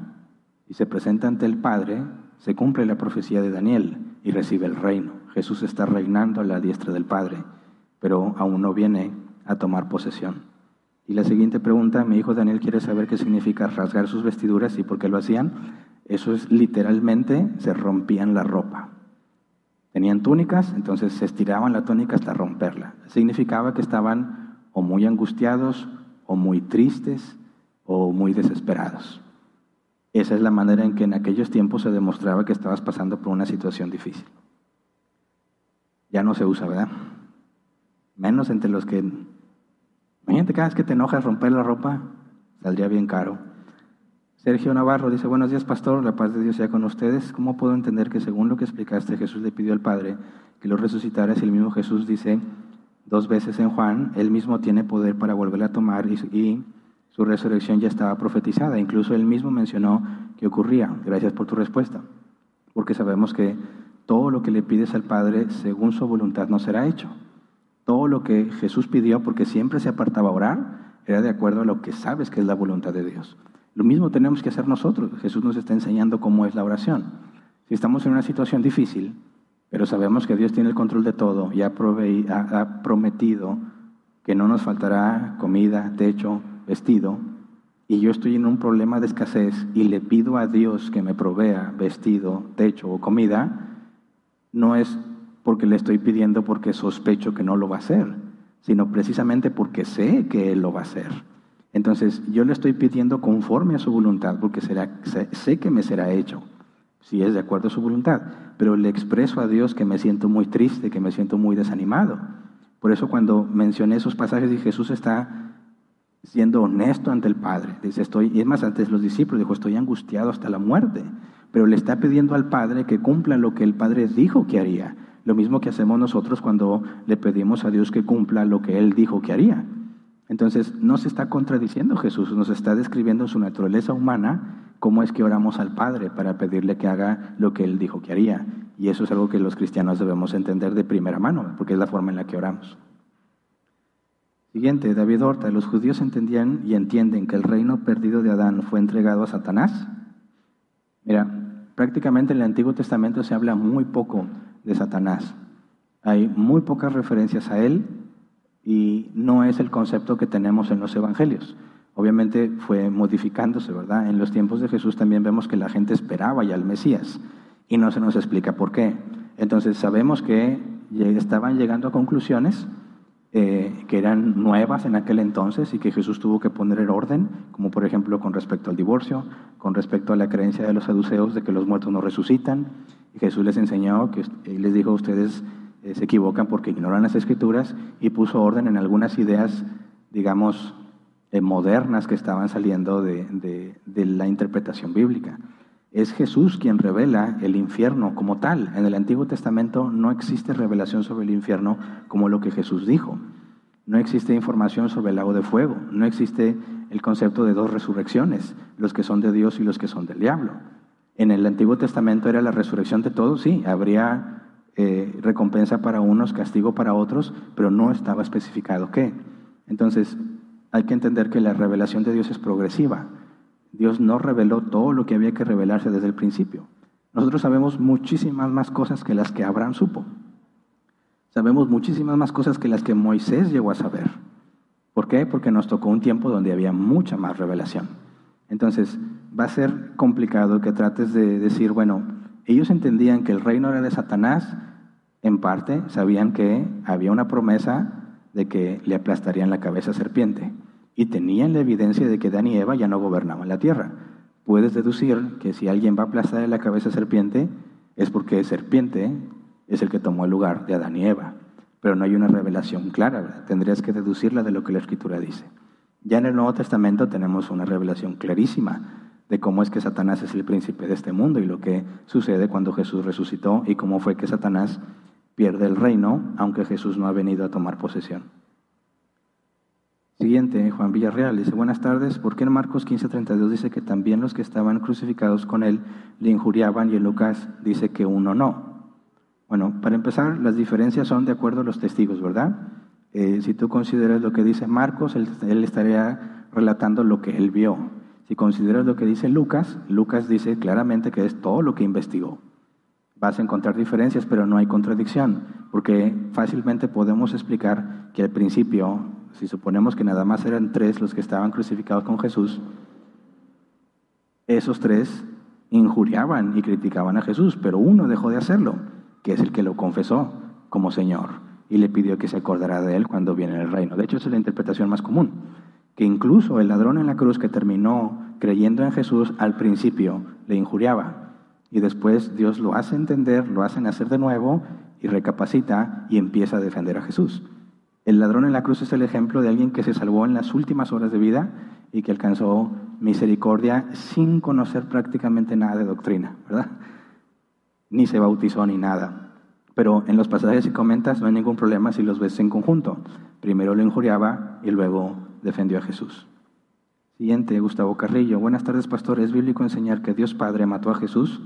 y se presenta ante el Padre, se cumple la profecía de Daniel y recibe el reino. Jesús está reinando a la diestra del Padre, pero aún no viene a tomar posesión. Y la siguiente pregunta, mi hijo Daniel quiere saber qué significa rasgar sus vestiduras y por qué lo hacían. Eso es literalmente, se rompían la ropa. Tenían túnicas, entonces se estiraban la túnica hasta romperla. Significaba que estaban o muy angustiados, o muy tristes, o muy desesperados. Esa es la manera en que en aquellos tiempos se demostraba que estabas pasando por una situación difícil. Ya no se usa, ¿verdad? Menos entre los que... Imagínate cada vez que te enojas romper la ropa, saldría bien caro. Sergio Navarro dice, buenos días pastor, la paz de Dios sea con ustedes. ¿Cómo puedo entender que según lo que explicaste Jesús le pidió al Padre que lo resucitara si el mismo Jesús dice dos veces en Juan, él mismo tiene poder para volverla a tomar y, su resurrección ya estaba profetizada. Incluso él mismo mencionó que ocurría. Gracias por tu respuesta. Porque sabemos que todo lo que le pides al Padre según su voluntad no será hecho. Todo lo que Jesús pidió, porque siempre se apartaba a orar, era de acuerdo a lo que sabes que es la voluntad de Dios. Lo mismo tenemos que hacer nosotros. Jesús nos está enseñando cómo es la oración. Si estamos en una situación difícil, pero sabemos que Dios tiene el control de todo y ha, prometido que no nos faltará comida, techo, vestido. Y yo estoy en un problema de escasez y le pido a Dios que me provea vestido, techo o comida, no es porque le estoy pidiendo porque sospecho que no lo va a hacer, sino precisamente porque sé que Él lo va a hacer. Entonces yo le estoy pidiendo conforme a su voluntad porque será, sé que me será hecho si es de acuerdo a su voluntad, pero le expreso a Dios que me siento muy triste, que me siento muy desanimado. Por eso cuando mencioné esos pasajes y Jesús está siendo honesto ante el Padre, dice estoy, y es más antes los discípulos dijo estoy angustiado hasta la muerte, pero le está pidiendo al Padre que cumpla lo que el Padre dijo que haría, lo mismo que hacemos nosotros cuando le pedimos a Dios que cumpla lo que él dijo que haría. Entonces, no se está contradiciendo Jesús, nos está describiendo su naturaleza humana, cómo es que oramos al Padre para pedirle que haga lo que Él dijo que haría. Y eso es algo que los cristianos debemos entender de primera mano, porque es la forma en la que oramos. Siguiente, David Horta, los judíos entendían y entienden que el reino perdido de Adán fue entregado a Satanás. Mira, prácticamente en el Antiguo Testamento se habla muy poco de Satanás. Hay muy pocas referencias a él y no es el concepto que tenemos en los evangelios. Obviamente fue modificándose, ¿verdad? En los tiempos de Jesús también vemos que la gente esperaba ya al Mesías y no se nos explica por qué. Entonces sabemos que estaban llegando a conclusiones eh, que eran nuevas en aquel entonces y que Jesús tuvo que poner en orden, como por ejemplo con respecto al divorcio, con respecto a la creencia de los saduceos de que los muertos no resucitan. Y Jesús les enseñó, que les dijo ustedes eh, se equivocan porque ignoran las escrituras y puso orden en algunas ideas, digamos, eh, modernas que estaban saliendo de, la interpretación bíblica. Es Jesús quien revela el infierno como tal. En el Antiguo Testamento no existe revelación sobre el infierno como lo que Jesús dijo. No existe información sobre el lago de fuego. No existe el concepto de dos resurrecciones, los que son de Dios y los que son del diablo. En el Antiguo Testamento era la resurrección de todos, sí, habría eh, recompensa para unos, castigo para otros, pero no estaba especificado qué. Entonces, hay que entender que la revelación de Dios es progresiva. Dios no reveló todo lo que había que revelarse desde el principio. Nosotros sabemos muchísimas más cosas que las que Abraham supo. Sabemos muchísimas más cosas que las que Moisés llegó a saber. ¿Por qué? Porque nos tocó un tiempo donde había mucha más revelación. Entonces, va a ser complicado que trates de decir, bueno, ellos entendían que el reino era de Satanás, en parte sabían que había una promesa de que le aplastarían la cabeza a serpiente y tenían la evidencia de que Dan y Eva ya no gobernaban la tierra. Puedes deducir que si alguien va a aplastar la cabeza a serpiente es porque serpiente es el que tomó el lugar de Adán y Eva. pero no hay una revelación clara. Tendrías que deducirla de lo que la Escritura dice. Ya en el Nuevo Testamento tenemos una revelación clarísima de cómo es que Satanás es el príncipe de este mundo y lo que sucede cuando Jesús resucitó y cómo fue que Satanás pierde el reino, aunque Jesús no ha venido a tomar posesión. Siguiente, Juan Villarreal dice, buenas tardes, ¿por qué en Marcos 15:32 dice que también los que estaban crucificados con él le injuriaban y en Lucas dice que uno no? Bueno, para empezar, las diferencias son de acuerdo a los testigos, ¿verdad? Eh, si tú consideras lo que dice Marcos, él, él estaría relatando lo que él vio. Si consideras lo que dice Lucas, Lucas dice claramente que es todo lo que investigó. Vas a encontrar diferencias, pero no hay contradicción, porque fácilmente podemos explicar que al principio si suponemos que nada más eran tres los que estaban crucificados con Jesús, esos tres injuriaban y criticaban a Jesús, pero uno dejó de hacerlo, que es el que lo confesó como Señor y le pidió que se acordara de él cuando viene el reino. De hecho, esa es la interpretación más común, que incluso el ladrón en la cruz que terminó creyendo en Jesús al principio le injuriaba y después Dios lo hace entender, lo hace hacer de nuevo y recapacita y empieza a defender a Jesús. El ladrón en la cruz es el ejemplo de alguien que se salvó en las últimas horas de vida y que alcanzó misericordia sin conocer prácticamente nada de doctrina, ¿verdad? Ni se bautizó ni nada. Pero en los pasajes que comentas no hay ningún problema si los ves en conjunto. Primero lo injuriaba y luego defendió a Jesús. Siguiente, Gustavo Carrillo. Buenas tardes, pastor. ¿Es bíblico enseñar que Dios Padre mató a Jesús?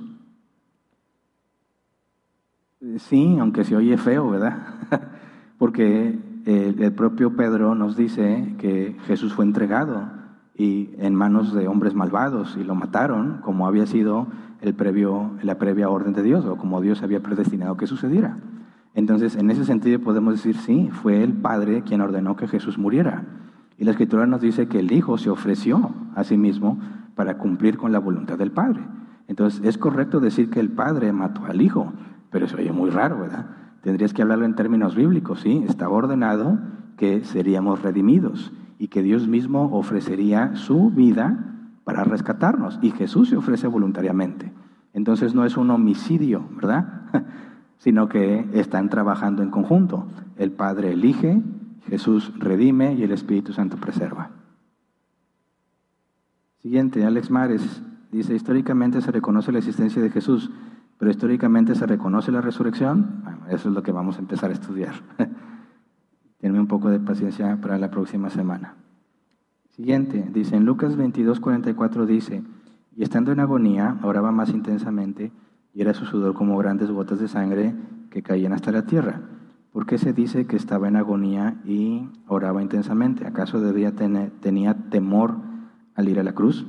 Sí, aunque se oye feo, ¿verdad? Porque el propio Pedro nos dice que Jesús fue entregado y en manos de hombres malvados y lo mataron como había sido el previo, la previa orden de Dios o como Dios había predestinado que sucediera. Entonces, en ese sentido podemos decir, sí, fue el Padre quien ordenó que Jesús muriera. Y la Escritura nos dice que el Hijo se ofreció a sí mismo para cumplir con la voluntad del Padre. Entonces, es correcto decir que el Padre mató al Hijo, pero eso oye muy raro, ¿verdad? Tendrías que hablarlo en términos bíblicos, ¿sí? Está ordenado que seríamos redimidos y que Dios mismo ofrecería su vida para rescatarnos y Jesús se ofrece voluntariamente. Entonces no es un homicidio, ¿verdad? sino que están trabajando en conjunto. El Padre elige, Jesús redime y el Espíritu Santo preserva. Siguiente, Alex Mares dice, históricamente se reconoce la existencia de Jesús, pero históricamente se reconoce la resurrección. eso es lo que vamos a empezar a estudiar. Tiene un poco de paciencia para la próxima semana. Siguiente, dice en Lucas 22, 44 dice, y estando en agonía, oraba más intensamente, y era su sudor como grandes gotas de sangre que caían hasta la tierra. ¿Por qué se dice que estaba en agonía y oraba intensamente? ¿Acaso debía tener, tenía temor al ir a la cruz?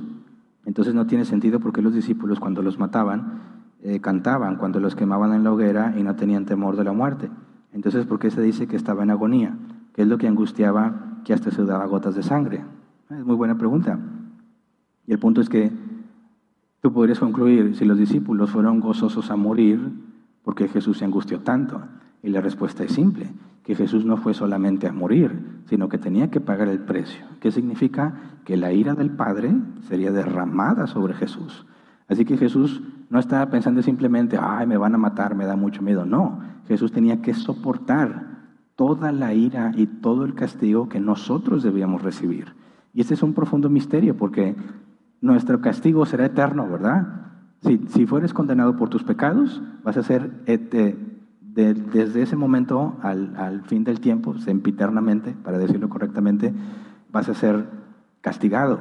Entonces no tiene sentido porque los discípulos cuando los mataban eh, cantaban cuando los quemaban en la hoguera y no tenían temor de la muerte. Entonces, ¿por qué se dice que estaba en agonía? ¿Qué es lo que angustiaba que hasta se daba gotas de sangre? Es muy buena pregunta. Y el punto es que tú podrías concluir si los discípulos fueron gozosos a morir, porque Jesús se angustió tanto? Y la respuesta es simple, que Jesús no fue solamente a morir, sino que tenía que pagar el precio. ¿Qué significa? Que la ira del Padre sería derramada sobre Jesús. Así que Jesús no estaba pensando simplemente, ay, me van a matar, me da mucho miedo. No, Jesús tenía que soportar toda la ira y todo el castigo que nosotros debíamos recibir. Y este es un profundo misterio porque nuestro castigo será eterno, ¿verdad? Si, si fueres condenado por tus pecados, vas a ser desde ese momento al, al fin del tiempo, sempiternamente, para decirlo correctamente, vas a ser castigado.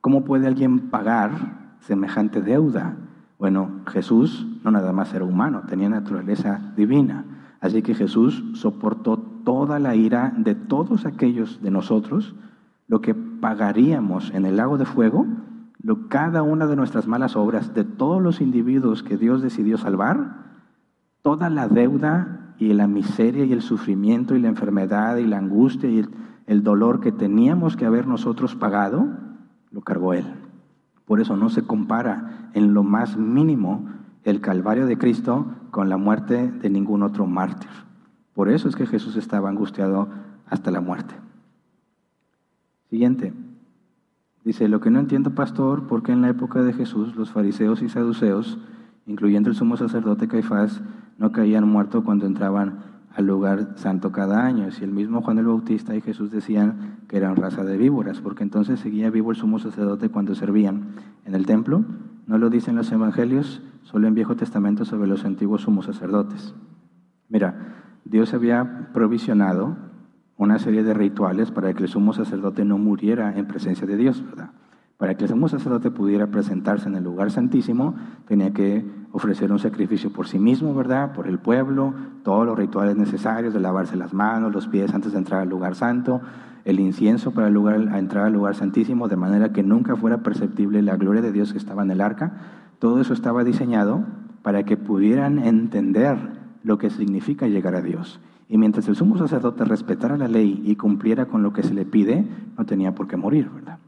¿Cómo puede alguien pagar semejante deuda? Bueno, Jesús no nada más era humano, tenía naturaleza divina. Así que Jesús soportó toda la ira de todos aquellos de nosotros, lo que pagaríamos en el lago de fuego, lo, cada una de nuestras malas obras, de todos los individuos que Dios decidió salvar, toda la deuda y la miseria y el sufrimiento y la enfermedad y la angustia y el dolor que teníamos que haber nosotros pagado, lo cargó Él. Por eso no se compara en lo más mínimo el Calvario de Cristo con la muerte de ningún otro mártir. Por eso es que Jesús estaba angustiado hasta la muerte. Siguiente. Dice, lo que no entiendo, pastor, porque en la época de Jesús los fariseos y saduceos, incluyendo el sumo sacerdote Caifás, no caían muertos cuando entraban al lugar santo cada año. Si el mismo Juan el Bautista y Jesús decían que eran raza de víboras, porque entonces seguía vivo el sumo sacerdote cuando servían en el templo. No lo dicen los evangelios, solo en Viejo Testamento sobre los antiguos sumos sacerdotes. Mira, Dios había provisionado una serie de rituales para que el sumo sacerdote no muriera en presencia de Dios, ¿verdad? Para que el sumo sacerdote pudiera presentarse en el lugar santísimo, tenía que ofrecer un sacrificio por sí mismo, ¿verdad? Por el pueblo, todos los rituales necesarios de lavarse las manos, los pies antes de entrar al lugar santo, el incienso para entrar al lugar santísimo, de manera que nunca fuera perceptible la gloria de Dios que estaba en el arca. Todo eso estaba diseñado para que pudieran entender lo que significa llegar a Dios. Y mientras el sumo sacerdote respetara la ley y cumpliera con lo que se le pide, no tenía por qué morir, ¿verdad?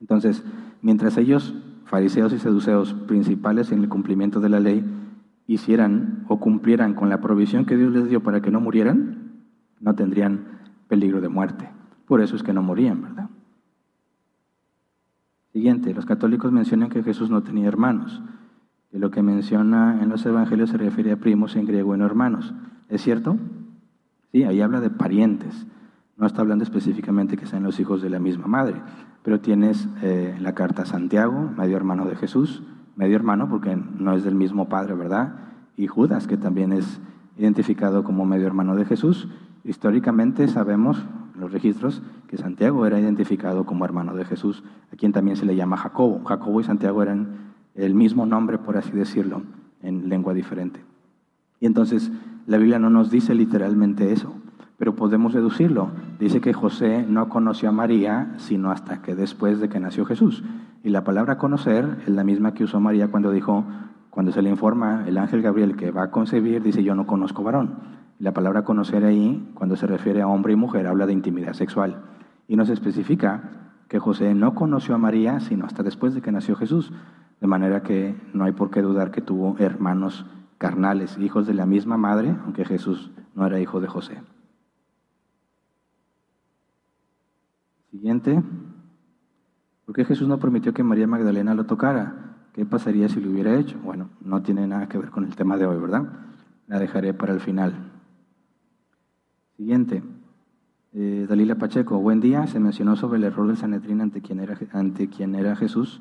Entonces, mientras ellos fariseos y seduceos principales en el cumplimiento de la ley hicieran o cumplieran con la provisión que Dios les dio para que no murieran, no tendrían peligro de muerte. Por eso es que no morían, ¿verdad? Siguiente, los católicos mencionan que Jesús no tenía hermanos, que lo que menciona en los evangelios se refiere a primos en griego y no hermanos. ¿Es cierto? Sí, ahí habla de parientes. No está hablando específicamente que sean los hijos de la misma madre, pero tienes eh, la carta a Santiago, medio hermano de Jesús, medio hermano porque no es del mismo padre, ¿verdad? Y Judas, que también es identificado como medio hermano de Jesús. Históricamente sabemos, en los registros, que Santiago era identificado como hermano de Jesús, a quien también se le llama Jacobo. Jacobo y Santiago eran el mismo nombre, por así decirlo, en lengua diferente. Y entonces la Biblia no nos dice literalmente eso, pero podemos deducirlo. Dice que José no conoció a María sino hasta que después de que nació Jesús. Y la palabra conocer es la misma que usó María cuando dijo, cuando se le informa el ángel Gabriel que va a concebir, dice yo no conozco varón. la palabra conocer ahí, cuando se refiere a hombre y mujer, habla de intimidad sexual. Y nos especifica que José no conoció a María sino hasta después de que nació Jesús. De manera que no hay por qué dudar que tuvo hermanos carnales, hijos de la misma madre, aunque Jesús no era hijo de José. Siguiente. ¿Por qué Jesús no permitió que María Magdalena lo tocara? ¿Qué pasaría si lo hubiera hecho? Bueno, no tiene nada que ver con el tema de hoy, ¿verdad? La dejaré para el final. Siguiente. Eh, Dalila Pacheco, buen día. Se mencionó sobre el error del Sanedrín ante quien era, ante quien era Jesús.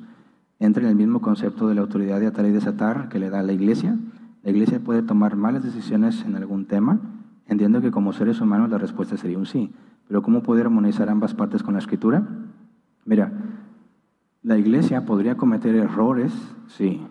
Entra en el mismo concepto de la autoridad de atar y desatar que le da la iglesia. La iglesia puede tomar malas decisiones en algún tema. Entiendo que como seres humanos la respuesta sería un sí. Pero ¿cómo poder armonizar ambas partes con la escritura? Mira, la iglesia podría cometer errores, sí,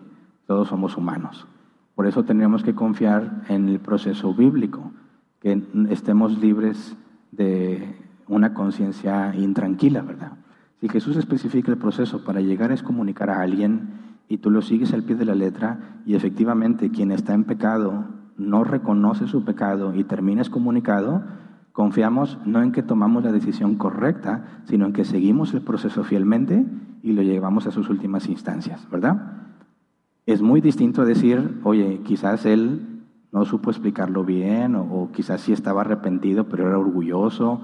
todos somos humanos. Por eso tendríamos que confiar en el proceso bíblico, que estemos libres de una conciencia intranquila, ¿verdad? Si Jesús especifica el proceso para llegar a comunicar a alguien y tú lo sigues al pie de la letra y efectivamente quien está en pecado no reconoce su pecado y termina comunicado, Confiamos no en que tomamos la decisión correcta, sino en que seguimos el proceso fielmente y lo llevamos a sus últimas instancias, ¿verdad? Es muy distinto decir, oye, quizás él no supo explicarlo bien o, o quizás sí estaba arrepentido, pero era orgulloso.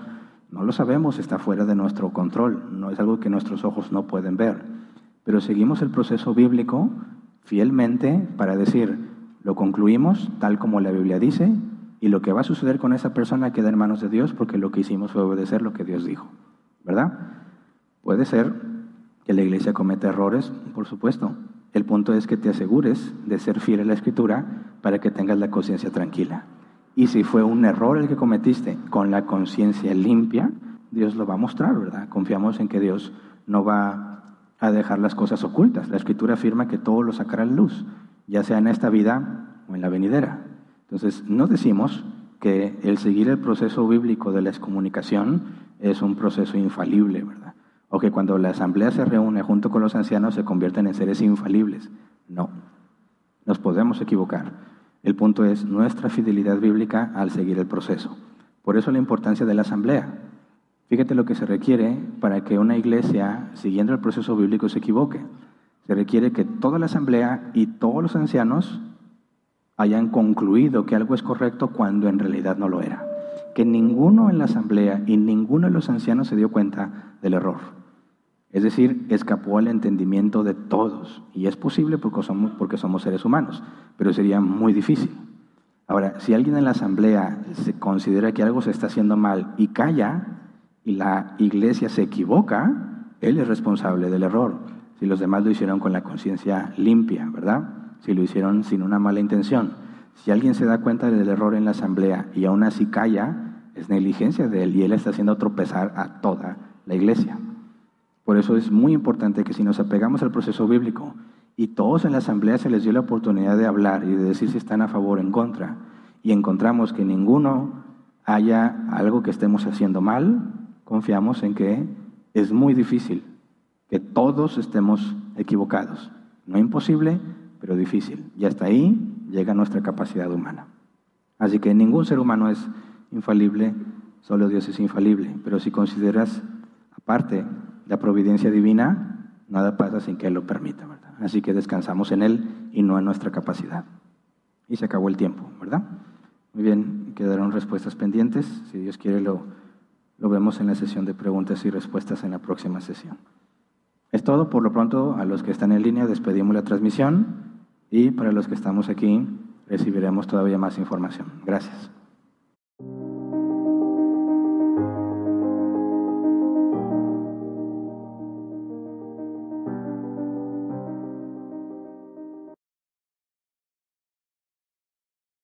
No lo sabemos, está fuera de nuestro control, no es algo que nuestros ojos no pueden ver. Pero seguimos el proceso bíblico fielmente para decir, lo concluimos tal como la Biblia dice y lo que va a suceder con esa persona queda en manos de Dios porque lo que hicimos fue obedecer lo que Dios dijo. ¿Verdad? Puede ser que la iglesia cometa errores, por supuesto. El punto es que te asegures de ser fiel a la escritura para que tengas la conciencia tranquila. Y si fue un error el que cometiste con la conciencia limpia, Dios lo va a mostrar, ¿verdad? Confiamos en que Dios no va a dejar las cosas ocultas. La escritura afirma que todo lo sacará a luz, ya sea en esta vida o en la venidera. Entonces, no decimos que el seguir el proceso bíblico de la excomunicación es un proceso infalible, ¿verdad? O que cuando la asamblea se reúne junto con los ancianos se convierten en seres infalibles. No, nos podemos equivocar. El punto es nuestra fidelidad bíblica al seguir el proceso. Por eso la importancia de la asamblea. Fíjate lo que se requiere para que una iglesia, siguiendo el proceso bíblico, se equivoque. Se requiere que toda la asamblea y todos los ancianos hayan concluido que algo es correcto cuando en realidad no lo era. Que ninguno en la asamblea y ninguno de los ancianos se dio cuenta del error. Es decir, escapó al entendimiento de todos. Y es posible porque somos, porque somos seres humanos, pero sería muy difícil. Ahora, si alguien en la asamblea se considera que algo se está haciendo mal y calla, y la iglesia se equivoca, él es responsable del error. Si los demás lo hicieron con la conciencia limpia, ¿verdad? Si lo hicieron sin una mala intención. Si alguien se da cuenta del error en la asamblea y aún así calla, es negligencia de él y él está haciendo tropezar a toda la iglesia. Por eso es muy importante que si nos apegamos al proceso bíblico y todos en la asamblea se les dio la oportunidad de hablar y de decir si están a favor o en contra, y encontramos que ninguno haya algo que estemos haciendo mal, confiamos en que es muy difícil que todos estemos equivocados. No imposible, pero difícil. Y hasta ahí llega nuestra capacidad humana. Así que ningún ser humano es infalible, solo Dios es infalible. Pero si consideras aparte la providencia divina, nada pasa sin que Él lo permita. Así que descansamos en Él y no en nuestra capacidad. Y se acabó el tiempo, ¿verdad? Muy bien, quedaron respuestas pendientes. Si Dios quiere, lo, lo vemos en la sesión de preguntas y respuestas en la próxima sesión. Es todo. Por lo pronto, a los que están en línea, despedimos la transmisión y para los que estamos aquí, recibiremos todavía más información. Gracias.